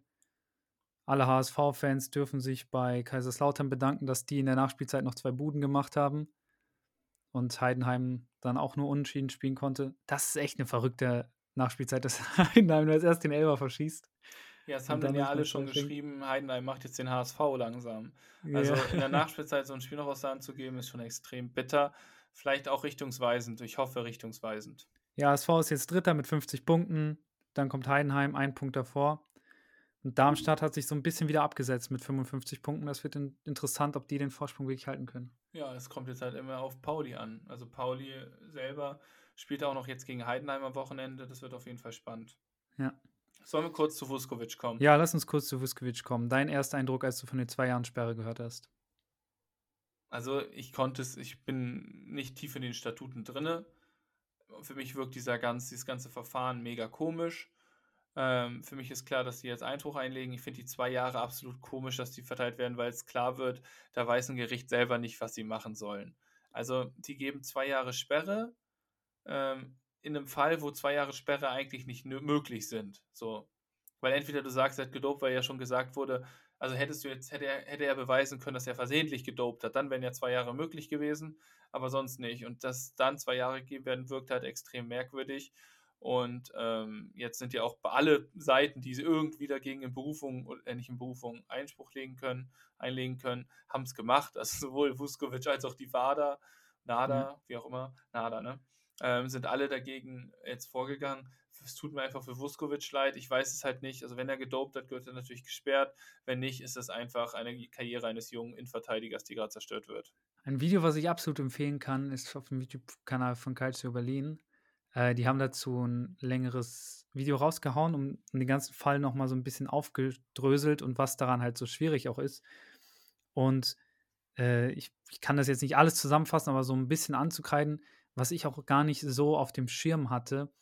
Alle HSV-Fans dürfen sich bei Kaiserslautern bedanken, dass die in der Nachspielzeit noch zwei Buden gemacht haben und Heidenheim dann auch nur unentschieden spielen konnte. Das ist echt eine verrückte Nachspielzeit, dass Heidenheim als erst den Elber verschießt. Ja, das haben dann ja alle schon geschrieben, Heidenheim macht jetzt den HSV langsam. Also Ja. in der Nachspielzeit so ein Spiel noch aus der Hand zu geben, ist schon extrem bitter. Vielleicht auch richtungsweisend. Ich hoffe richtungsweisend. Ja, SV ist jetzt Dritter mit 50 Punkten. Dann kommt Heidenheim, ein Punkt davor. Und Darmstadt hat sich so ein bisschen wieder abgesetzt mit 55 Punkten. Das wird in interessant, ob die den Vorsprung wirklich halten können. Ja, es kommt jetzt halt immer auf Pauli an. Also Pauli selber spielt auch noch jetzt gegen Heidenheim am Wochenende. Das wird auf jeden Fall spannend. Ja. Sollen wir kurz zu Vuskovic kommen? Ja, lass uns kurz zu Vuskovic kommen. Dein erster Eindruck, als du von den zwei Jahren Sperre gehört hast. Also ich konnte es, ich bin nicht tief in den Statuten drinne. Für mich wirkt dieser ganz, dieses ganze Verfahren mega komisch. Ähm, für mich ist klar, dass die jetzt Einspruch einlegen. Ich finde die zwei Jahre absolut komisch, dass die verteilt werden, weil es klar wird, da weiß ein Gericht selber nicht, was sie machen sollen. Also die geben zwei Jahre Sperre ähm, in einem Fall, wo zwei Jahre Sperre eigentlich nicht möglich sind. So. Weil entweder du sagst, er hat gedopt, weil ja schon gesagt wurde, also hättest du jetzt, hätte er, hätte er beweisen können, dass er versehentlich gedopt hat, dann wären ja zwei Jahre möglich gewesen, aber sonst nicht. Und dass dann zwei Jahre gegeben werden, wirkt halt extrem merkwürdig. Und ähm, jetzt sind ja auch alle Seiten, die irgendwie dagegen in Berufung, äh, nicht in Berufung, Einspruch legen können, einlegen können, haben es gemacht. Also sowohl Vuskovic als auch die WADA, NADA, wie auch immer, NADA, ne? Ähm, sind alle dagegen jetzt vorgegangen. Es tut mir einfach für Vuskovic leid. Ich weiß es halt nicht. Also wenn er gedopt hat, wird er natürlich gesperrt. Wenn nicht, ist es einfach eine Karriere eines jungen Innenverteidigers, die gerade zerstört wird. Ein Video, was ich absolut empfehlen kann, ist auf dem YouTube-Kanal von Calcio Berlin. Äh, die haben dazu ein längeres Video rausgehauen, um, um den ganzen Fall nochmal so ein bisschen aufgedröselt und was daran halt so schwierig auch ist. Und äh, ich, ich kann das jetzt nicht alles zusammenfassen, aber so ein bisschen anzukreiden, was ich auch gar nicht so auf dem Schirm hatte.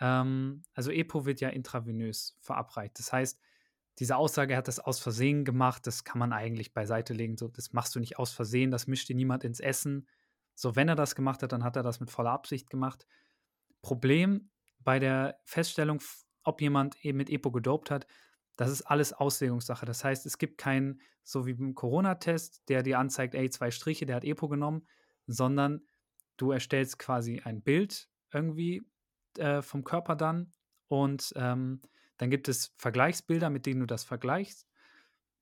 Ähm, also EPO wird ja intravenös verabreicht. Das heißt, diese Aussage, er hat das aus Versehen gemacht, das kann man eigentlich beiseite legen. So, das machst du nicht aus Versehen, das mischt dir niemand ins Essen. So, wenn er das gemacht hat, dann hat er das mit voller Absicht gemacht. Problem bei der Feststellung, ob jemand eben mit EPO gedopt hat, das ist alles Auslegungssache. Das heißt, es gibt keinen, so wie beim Corona-Test, der dir anzeigt, ey, zwei Striche, der hat EPO genommen, sondern du erstellst quasi ein Bild irgendwie äh, vom Körper dann Und ähm, dann gibt es Vergleichsbilder, mit denen du das vergleichst.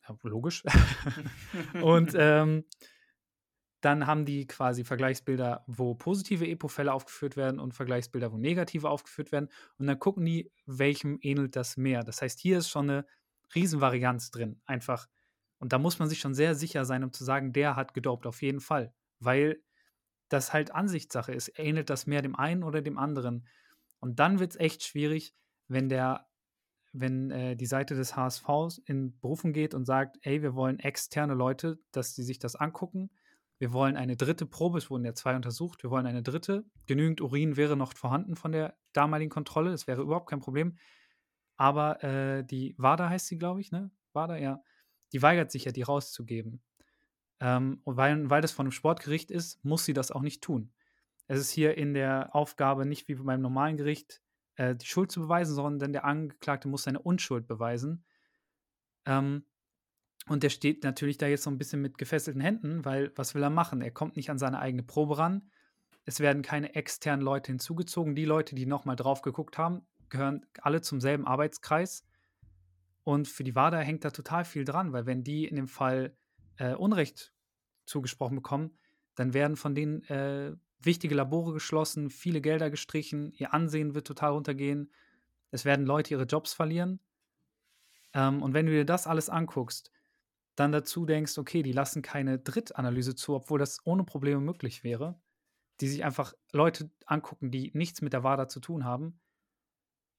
Ja, logisch. und ähm, dann haben die quasi Vergleichsbilder, wo positive Epo-Fälle aufgeführt werden und Vergleichsbilder, wo negative aufgeführt werden. Und dann gucken die, welchem ähnelt das mehr. Das heißt, hier ist schon eine Riesenvarianz drin. Einfach. Und da muss man sich schon sehr sicher sein, um zu sagen, der hat gedopt, auf jeden Fall. Weil das halt Ansichtssache ist. Ähnelt das mehr dem einen oder dem anderen? Und dann wird es echt schwierig, wenn der, wenn äh, die Seite des HSVs in Berufung geht und sagt, ey, wir wollen externe Leute, dass sie sich das angucken wir wollen eine dritte Probe, es wurden ja zwei untersucht, wir wollen eine dritte. Genügend Urin wäre noch vorhanden von der damaligen Kontrolle, das wäre überhaupt kein Problem. Aber äh, die WADA heißt sie, glaube ich, ne? WADA, ja. Die weigert sich ja, die rauszugeben. Ähm, und weil, weil das von einem Sportgericht ist, muss sie das auch nicht tun. Es ist hier in der Aufgabe nicht wie beim normalen Gericht, äh, die Schuld zu beweisen, sondern der Angeklagte muss seine Unschuld beweisen. Ähm, und der steht natürlich da jetzt so ein bisschen mit gefesselten Händen, weil was will er machen? Er kommt nicht an seine eigene Probe ran. Es werden keine externen Leute hinzugezogen. Die Leute, die nochmal drauf geguckt haben, gehören alle zum selben Arbeitskreis. Und für die WADA hängt da total viel dran, weil wenn die in dem Fall äh, Unrecht zugesprochen bekommen, dann werden von denen äh, wichtige Labore geschlossen, viele Gelder gestrichen, ihr Ansehen wird total runtergehen, es werden Leute ihre Jobs verlieren. Ähm, und wenn du dir das alles anguckst, dann dazu denkst, okay, die lassen keine Drittanalyse zu, obwohl das ohne Probleme möglich wäre, die sich einfach Leute angucken, die nichts mit der WADA zu tun haben,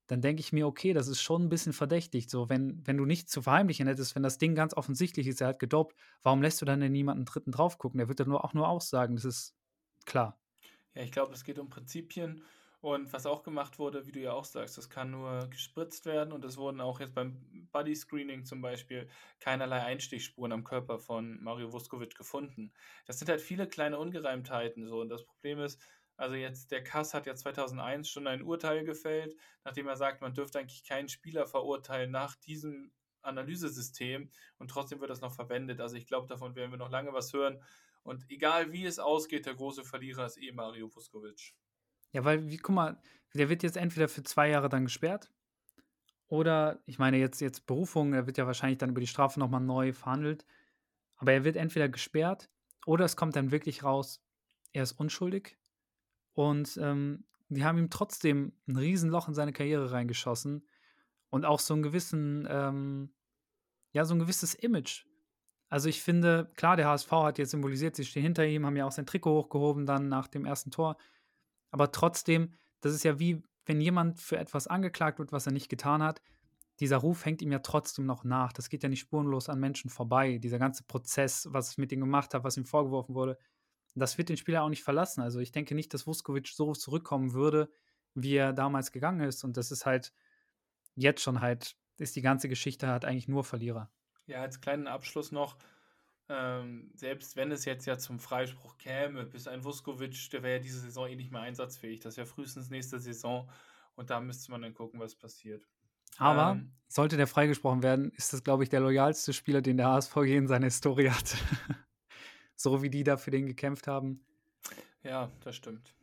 dann denke ich mir, okay, das ist schon ein bisschen verdächtig. So, wenn, wenn du nichts zu verheimlichen hättest, wenn das Ding ganz offensichtlich ist, er hat gedopt, warum lässt du dann denn niemanden Dritten drauf gucken? Der wird dann nur, auch nur aussagen, das ist klar. Ja, ich glaube, es geht um Prinzipien und was auch gemacht wurde, wie du ja auch sagst, das kann nur gespritzt werden und es wurden auch jetzt beim Body Screening zum Beispiel keinerlei Einstichspuren am Körper von Mario Vuskovic gefunden. Das sind halt viele kleine Ungereimtheiten so und das Problem ist, also jetzt der Kass hat ja 2001 schon ein Urteil gefällt, nachdem er sagt, man dürfte eigentlich keinen Spieler verurteilen nach diesem Analysesystem und trotzdem wird das noch verwendet. Also ich glaube, davon werden wir noch lange was hören. Und egal wie es ausgeht, der große Verlierer ist eh Mario Vuskovic. Ja, weil, wie, guck mal, der wird jetzt entweder für zwei Jahre dann gesperrt oder, ich meine, jetzt, jetzt Berufung, er wird ja wahrscheinlich dann über die Strafe nochmal neu verhandelt. Aber er wird entweder gesperrt oder es kommt dann wirklich raus, er ist unschuldig. Und ähm, die haben ihm trotzdem ein Riesenloch in seine Karriere reingeschossen und auch so einen gewissen, ähm, ja, so ein gewisses Image. Also ich finde, klar, der HSV hat jetzt symbolisiert, sie stehen hinter ihm, haben ja auch sein Trikot hochgehoben dann nach dem ersten Tor. Aber trotzdem, das ist ja wie, wenn jemand für etwas angeklagt wird, was er nicht getan hat, dieser Ruf hängt ihm ja trotzdem noch nach. Das geht ja nicht spurenlos an Menschen vorbei. Dieser ganze Prozess, was ich mit ihm gemacht habe, was ihm vorgeworfen wurde, das wird den Spieler auch nicht verlassen. Also ich denke nicht, dass Vuskovic so zurückkommen würde, wie er damals gegangen ist. Und das ist halt jetzt schon halt, ist die ganze Geschichte halt eigentlich nur Verlierer. Ja, als kleinen Abschluss noch, ähm, selbst wenn es jetzt ja zum Freispruch käme, bis ein Vuskovic, der wäre ja diese Saison eh nicht mehr einsatzfähig. Das ist ja frühestens nächste Saison und da müsste man dann gucken, was passiert. Aber ähm, sollte der freigesprochen werden, ist das, glaube ich, der loyalste Spieler, den der HSV je in seiner Historie hat. so wie die da für den gekämpft haben. Ja, das stimmt.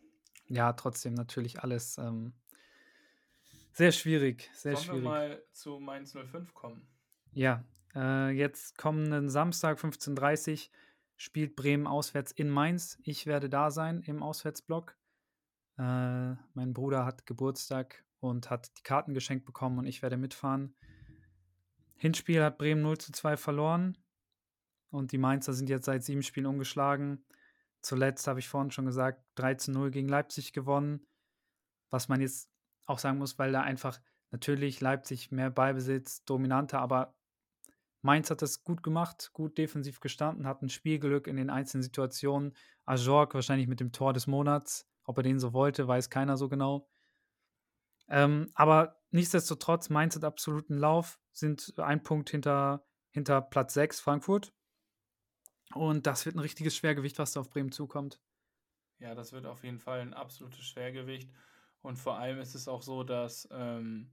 Ja, trotzdem natürlich alles ähm, sehr schwierig. Sehr Sollen schwierig. wir mal zu Mainz 05 kommen? Ja, äh, jetzt kommenden Samstag 15.30 Uhr spielt Bremen auswärts in Mainz. Ich werde da sein im Auswärtsblock. Äh, mein Bruder hat Geburtstag und hat die Karten geschenkt bekommen und ich werde mitfahren. Hinspiel hat Bremen 0 zu 2 verloren und die Mainzer sind jetzt seit sieben Spielen umgeschlagen. Zuletzt habe ich vorhin schon gesagt, 13 0 gegen Leipzig gewonnen. Was man jetzt auch sagen muss, weil da einfach natürlich Leipzig mehr Ballbesitz, dominanter, aber Mainz hat das gut gemacht, gut defensiv gestanden, hat ein Spielglück in den einzelnen Situationen. Ajork wahrscheinlich mit dem Tor des Monats. Ob er den so wollte, weiß keiner so genau. Ähm, aber nichtsdestotrotz, Mainz hat absoluten Lauf, sind ein Punkt hinter, hinter Platz 6, Frankfurt. Und das wird ein richtiges Schwergewicht, was da auf Bremen zukommt. Ja, das wird auf jeden Fall ein absolutes Schwergewicht. Und vor allem ist es auch so, dass ähm,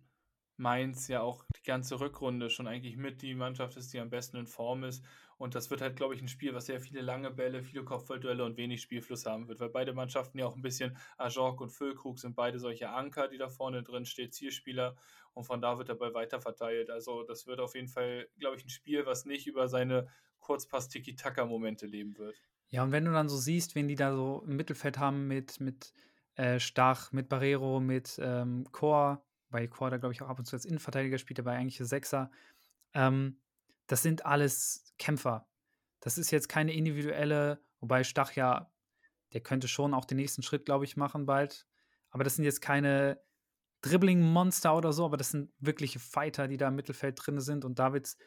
Mainz ja auch die ganze Rückrunde schon eigentlich mit die Mannschaft ist, die am besten in Form ist. Und das wird halt, glaube ich, ein Spiel, was sehr viele lange Bälle, viele Kopfballduelle und wenig Spielfluss haben wird, weil beide Mannschaften ja auch ein bisschen, Ajork und Füllkrug sind beide solche Anker, die da vorne drin steht, Zielspieler. Und von da wird der Ball weiter verteilt. Also das wird auf jeden Fall, glaube ich, ein Spiel, was nicht über seine Kurzpass-Tiki-Taka-Momente leben wird. Ja, und wenn du dann so siehst, wen die da so im Mittelfeld haben mit, mit äh, Stach, mit Barrero, mit ähm, Chor, weil Chor da, glaube ich, auch ab und zu als Innenverteidiger spielt, aber eigentlich Sechser. Ähm, das sind alles Kämpfer. Das ist jetzt keine individuelle, wobei Stach ja, der könnte schon auch den nächsten Schritt, glaube ich, machen bald. Aber das sind jetzt keine Dribbling-Monster oder so, aber das sind wirkliche Fighter, die da im Mittelfeld drin sind. Und da wird es,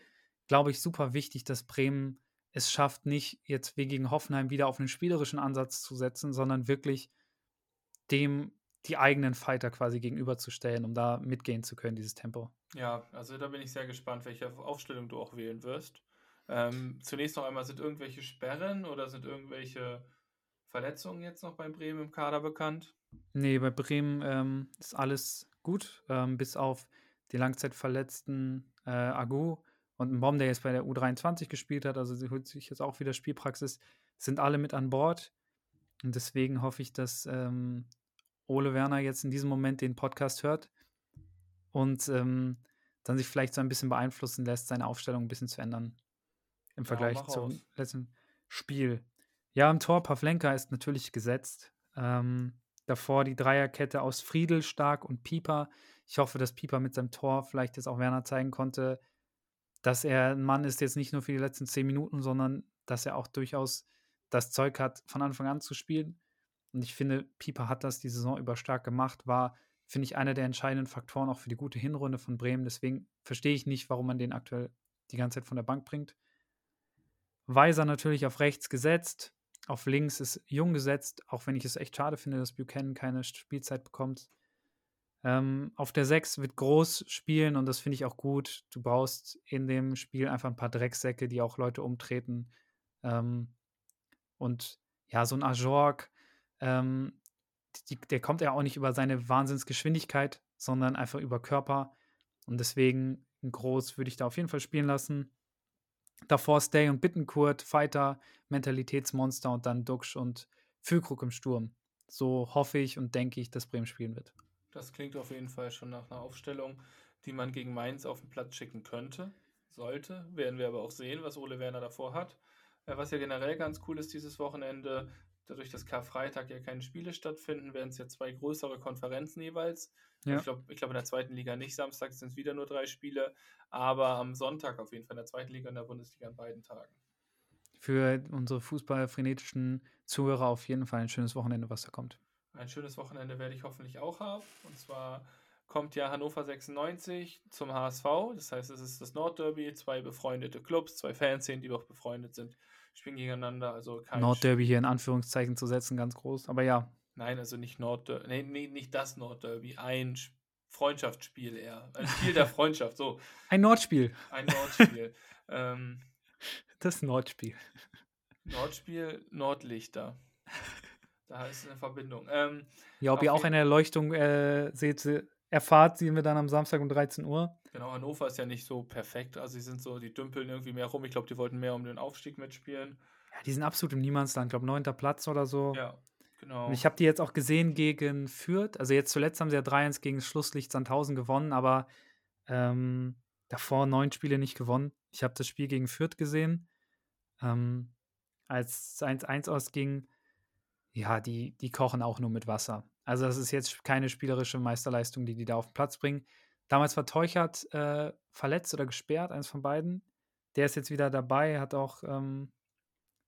glaube ich, super wichtig, dass Bremen es schafft, nicht jetzt wie gegen Hoffenheim wieder auf einen spielerischen Ansatz zu setzen, sondern wirklich dem die eigenen Fighter quasi gegenüberzustellen, um da mitgehen zu können, dieses Tempo. Ja, also da bin ich sehr gespannt, welche Aufstellung du auch wählen wirst. Ähm, zunächst noch einmal, sind irgendwelche Sperren oder sind irgendwelche Verletzungen jetzt noch bei Bremen im Kader bekannt? Nee, bei Bremen ähm, ist alles gut, ähm, bis auf die langzeitverletzten äh, Agu und ein Bomb, der jetzt bei der U23 gespielt hat, also sie holt sich jetzt auch wieder Spielpraxis, sind alle mit an Bord. Und deswegen hoffe ich, dass ähm, Ole Werner jetzt in diesem Moment den Podcast hört und ähm, dann sich vielleicht so ein bisschen beeinflussen lässt, seine Aufstellung ein bisschen zu ändern im Vergleich ja, zum aus. letzten Spiel. Ja, im Tor Pavlenka ist natürlich gesetzt. Ähm, davor die Dreierkette aus Friedel, Stark und Pieper. Ich hoffe, dass Pieper mit seinem Tor vielleicht jetzt auch Werner zeigen konnte, dass er ein Mann ist jetzt nicht nur für die letzten zehn Minuten, sondern dass er auch durchaus das Zeug hat, von Anfang an zu spielen. Und ich finde, Pieper hat das die Saison über stark gemacht, war, finde ich, einer der entscheidenden Faktoren auch für die gute Hinrunde von Bremen. Deswegen verstehe ich nicht, warum man den aktuell die ganze Zeit von der Bank bringt. Weiser natürlich auf rechts gesetzt. Auf links ist Jung gesetzt, auch wenn ich es echt schade finde, dass Buchanan keine Spielzeit bekommt. Ähm, auf der 6 wird groß spielen und das finde ich auch gut. Du brauchst in dem Spiel einfach ein paar Drecksäcke, die auch Leute umtreten. Ähm, und ja, so ein Ajork, ähm, die, der kommt ja auch nicht über seine Wahnsinnsgeschwindigkeit, sondern einfach über Körper. Und deswegen groß würde ich da auf jeden Fall spielen lassen. Davor Stay und Bittenkurt, Fighter, Mentalitätsmonster und dann Duxch und Füllkrug im Sturm. So hoffe ich und denke ich, dass Bremen spielen wird. Das klingt auf jeden Fall schon nach einer Aufstellung, die man gegen Mainz auf den Platz schicken könnte. Sollte. Werden wir aber auch sehen, was Ole Werner davor hat. Äh, was ja generell ganz cool ist dieses Wochenende, dadurch, dass Karfreitag ja keine Spiele stattfinden, werden es ja zwei größere Konferenzen jeweils. Ja. Ich glaube, ich glaub in der zweiten Liga nicht. Samstag sind es wieder nur drei Spiele, aber am Sonntag auf jeden Fall in der zweiten Liga und der Bundesliga an beiden Tagen. Für unsere fußballfrenetischen Zuhörer auf jeden Fall ein schönes Wochenende, was da kommt. Ein schönes Wochenende werde ich hoffentlich auch haben. Und zwar kommt ja Hannover 96 zum HSV. Das heißt, es ist das Nordderby, zwei befreundete Clubs, zwei Fanszenen, die doch befreundet sind, spielen gegeneinander. Also kein Nordderby hier in Anführungszeichen zu setzen, ganz groß. Aber ja. Nein, also nicht Nordderby, nee, nee, nicht das Nordderby, ein Freundschaftsspiel eher. Ein Spiel der Freundschaft, so. Ein Nordspiel. Ein Nordspiel. ähm, das Nordspiel. Nordspiel, Nordlichter. Da ist eine Verbindung. Ähm, ja, ob ihr auch eine Erleuchtung äh, seht, erfahrt, sehen wir dann am Samstag um 13 Uhr. Genau, Hannover ist ja nicht so perfekt. Also sie sind so, die dümpeln irgendwie mehr rum. Ich glaube, die wollten mehr um den Aufstieg mitspielen. Ja, die sind absolut im Niemandsland. Ich glaube, neunter Platz oder so. Ja, genau. Und ich habe die jetzt auch gesehen gegen Fürth. Also jetzt zuletzt haben sie ja 3-1 gegen Schlusslicht Sandhausen gewonnen, aber ähm, davor neun Spiele nicht gewonnen. Ich habe das Spiel gegen Fürth gesehen. Ähm, als 1-1 ausging, ja, die, die kochen auch nur mit Wasser. Also das ist jetzt keine spielerische Meisterleistung, die die da auf den Platz bringen. Damals war Teuchert äh, verletzt oder gesperrt, eines von beiden. Der ist jetzt wieder dabei, hat auch ähm,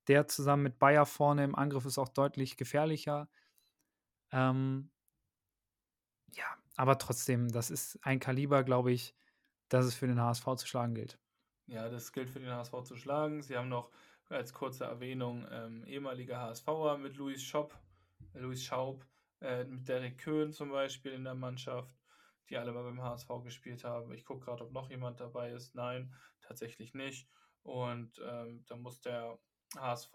der zusammen mit Bayer vorne im Angriff ist auch deutlich gefährlicher. Ähm, ja, aber trotzdem, das ist ein Kaliber, glaube ich, dass es für den HSV zu schlagen gilt. Ja, das gilt für den HSV zu schlagen. Sie haben noch als kurze Erwähnung ähm, ehemaliger HSVer mit äh, Luis Schaub, äh, mit Derek Köhn zum Beispiel in der Mannschaft, die alle mal beim HSV gespielt haben. Ich gucke gerade, ob noch jemand dabei ist. Nein, tatsächlich nicht. Und ähm, da muss der HSV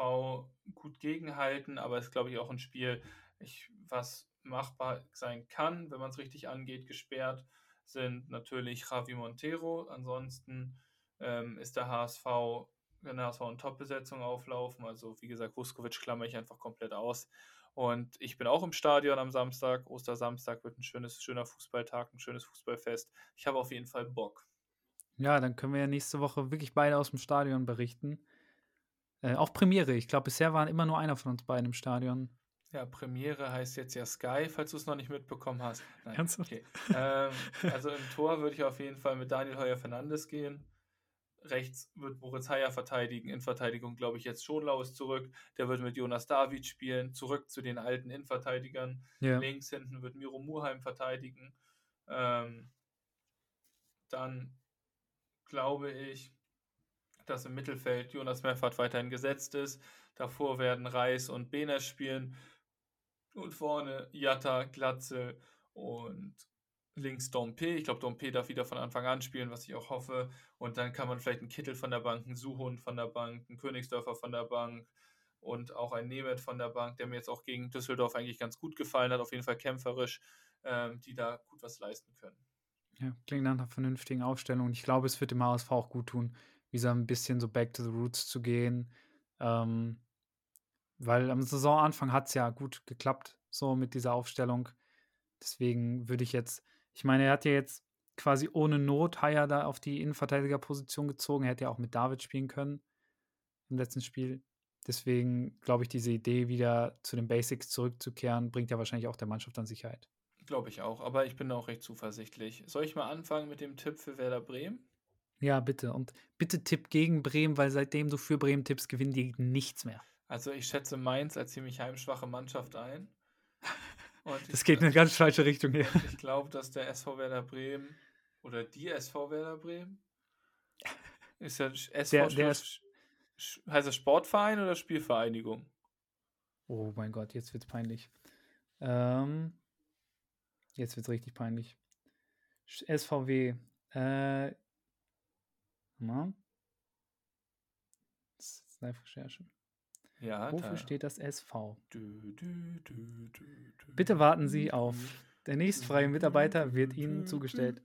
gut gegenhalten, aber es ist, glaube ich, auch ein Spiel, ich, was machbar sein kann, wenn man es richtig angeht. Gesperrt sind natürlich Javi Montero. Ansonsten ähm, ist der HSV wenn der HSV in Top-Besetzung auflaufen. Also wie gesagt, Vuskovic klammer ich einfach komplett aus. Und ich bin auch im Stadion am Samstag. Ostersamstag wird ein schönes, schöner Fußballtag, ein schönes Fußballfest. Ich habe auf jeden Fall Bock. Ja, dann können wir ja nächste Woche wirklich beide aus dem Stadion berichten. Äh, auch Premiere. Ich glaube, bisher waren immer nur einer von uns beiden im Stadion. Ja, Premiere heißt jetzt ja Sky, falls du es noch nicht mitbekommen hast. Nein, Ernsthaft? Okay. ähm, also im Tor würde ich auf jeden Fall mit Daniel Heuer Fernandes gehen. Rechts wird Moritz Heyer verteidigen. In Verteidigung glaube ich jetzt Schonlau ist zurück. Der wird mit Jonas David spielen. Zurück zu den alten Innenverteidigern. Ja. Links hinten wird Miro Muheim verteidigen. Ähm, dann glaube ich, dass im Mittelfeld Jonas Meffert weiterhin gesetzt ist. Davor werden Reis und Benes spielen. Und vorne Jatta, Glatze und links Dompe. Ich glaube, Dompe darf wieder von Anfang an spielen, was ich auch hoffe. Und dann kann man vielleicht einen Kittel von der Bank, einen Suhund von der Bank, einen Königsdörfer von der Bank und auch einen Nemeth von der Bank, der mir jetzt auch gegen Düsseldorf eigentlich ganz gut gefallen hat, auf jeden Fall kämpferisch, ähm, die da gut was leisten können. Ja, klingt nach einer vernünftigen Aufstellung. Ich glaube, es wird dem HSV auch gut tun, wieder ein bisschen so back to the roots zu gehen. Ähm, weil am Saisonanfang hat es ja gut geklappt, so mit dieser Aufstellung. Deswegen würde ich jetzt ich meine, er hat ja jetzt quasi ohne Not Haier da auf die Innenverteidigerposition gezogen. Er hätte ja auch mit David spielen können im letzten Spiel. Deswegen glaube ich, diese Idee, wieder zu den Basics zurückzukehren, bringt ja wahrscheinlich auch der Mannschaft an Sicherheit. Glaube ich auch, aber ich bin auch recht zuversichtlich. Soll ich mal anfangen mit dem Tipp für Werder Bremen? Ja, bitte. Und bitte Tipp gegen Bremen, weil seitdem du für Bremen tippst, gewinnen die nichts mehr. Also ich schätze Mainz als ziemlich heimschwache Mannschaft ein. Das geht in eine ganz falsche Richtung hier. Ich glaube, dass der SV Werder Bremen oder die SV Werder Bremen ist ja SV der, der heißt das Sportverein oder Spielvereinigung? Oh mein Gott, jetzt wird's peinlich. Ähm, jetzt wird's richtig peinlich. SVW. Äh, na? Das ist Live-Recherche. Ja, Wofür da. steht das SV? Bitte warten Sie auf. Der nächstfreie Mitarbeiter wird Ihnen zugestellt.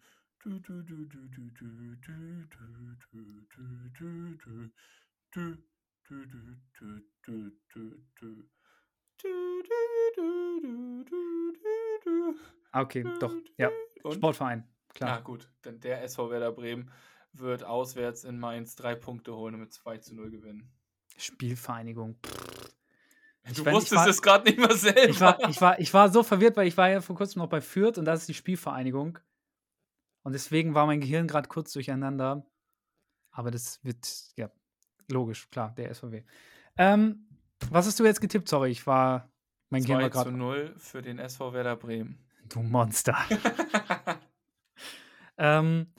Okay, doch. Ja, Und? Sportverein. Klar. Na gut, denn der SV Werder Bremen wird auswärts in Mainz drei Punkte holen und mit 2 zu 0 gewinnen. Spielvereinigung. Ich du wusstest war, es gerade nicht mehr selber. Ich war, ich, war, ich war so verwirrt, weil ich war ja vor kurzem noch bei Fürth und das ist die Spielvereinigung. Und deswegen war mein Gehirn gerade kurz durcheinander. Aber das wird, ja, logisch, klar, der SVW. Ähm, was hast du jetzt getippt? Sorry, ich war, mein Gehirn war gerade. zu 0 für den SV Werder Bremen. Du Monster. ähm,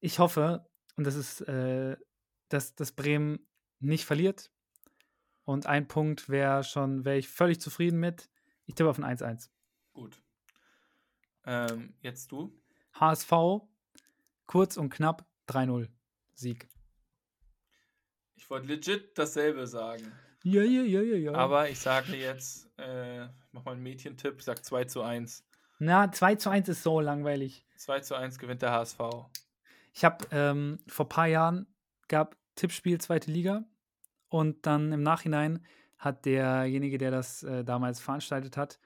ich hoffe, und das ist, äh, dass, dass Bremen nicht verliert. Und ein Punkt wäre schon, wäre ich völlig zufrieden mit. Ich tippe auf ein 1-1. Gut. Ähm, jetzt du? HSV, kurz und knapp 3-0. Sieg. Ich wollte legit dasselbe sagen. Ja, ja, ja, ja, ja. Aber ich sage jetzt, äh, mach mal einen Mädchentipp, sag 2 zu 1. Na, 2 zu 1 ist so langweilig. 2 zu 1 gewinnt der HSV. Ich habe ähm, vor ein paar Jahren gab Tippspiel zweite Liga und dann im Nachhinein hat derjenige, der das äh, damals veranstaltet hat,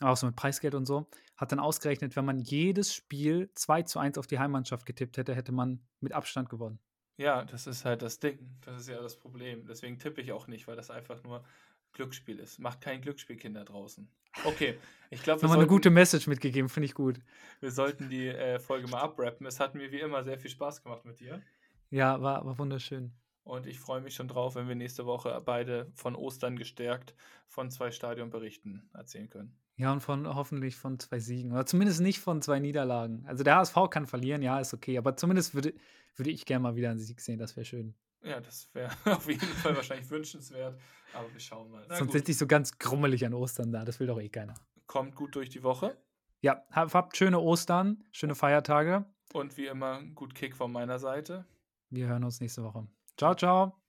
auch so mit Preisgeld und so, hat dann ausgerechnet, wenn man jedes Spiel 2 zu 1 auf die Heimmannschaft getippt hätte, hätte man mit Abstand gewonnen. Ja, das ist halt das Ding. Das ist ja das Problem. Deswegen tippe ich auch nicht, weil das einfach nur Glücksspiel ist. Macht kein Glücksspiel, Kinder draußen. Okay, ich glaube, wir haben eine gute Message mitgegeben, finde ich gut. Wir sollten die äh, Folge mal abrappen. Es hat mir wie immer sehr viel Spaß gemacht mit dir. Ja, war, war wunderschön. Und ich freue mich schon drauf, wenn wir nächste Woche beide von Ostern gestärkt von zwei Stadionberichten erzählen können. Ja, und von hoffentlich von zwei Siegen. Oder zumindest nicht von zwei Niederlagen. Also der HSV kann verlieren, ja, ist okay. Aber zumindest würde, würde ich gerne mal wieder einen Sieg sehen, das wäre schön. Ja, das wäre auf jeden Fall wahrscheinlich wünschenswert. Aber wir schauen mal. Na, Sonst sitze ich so ganz grummelig an Ostern da. Das will doch eh keiner. Kommt gut durch die Woche. Ja, habt schöne Ostern, schöne Feiertage. Und wie immer, gut Kick von meiner Seite. Wir hören uns nächste Woche. Ciao, ciao.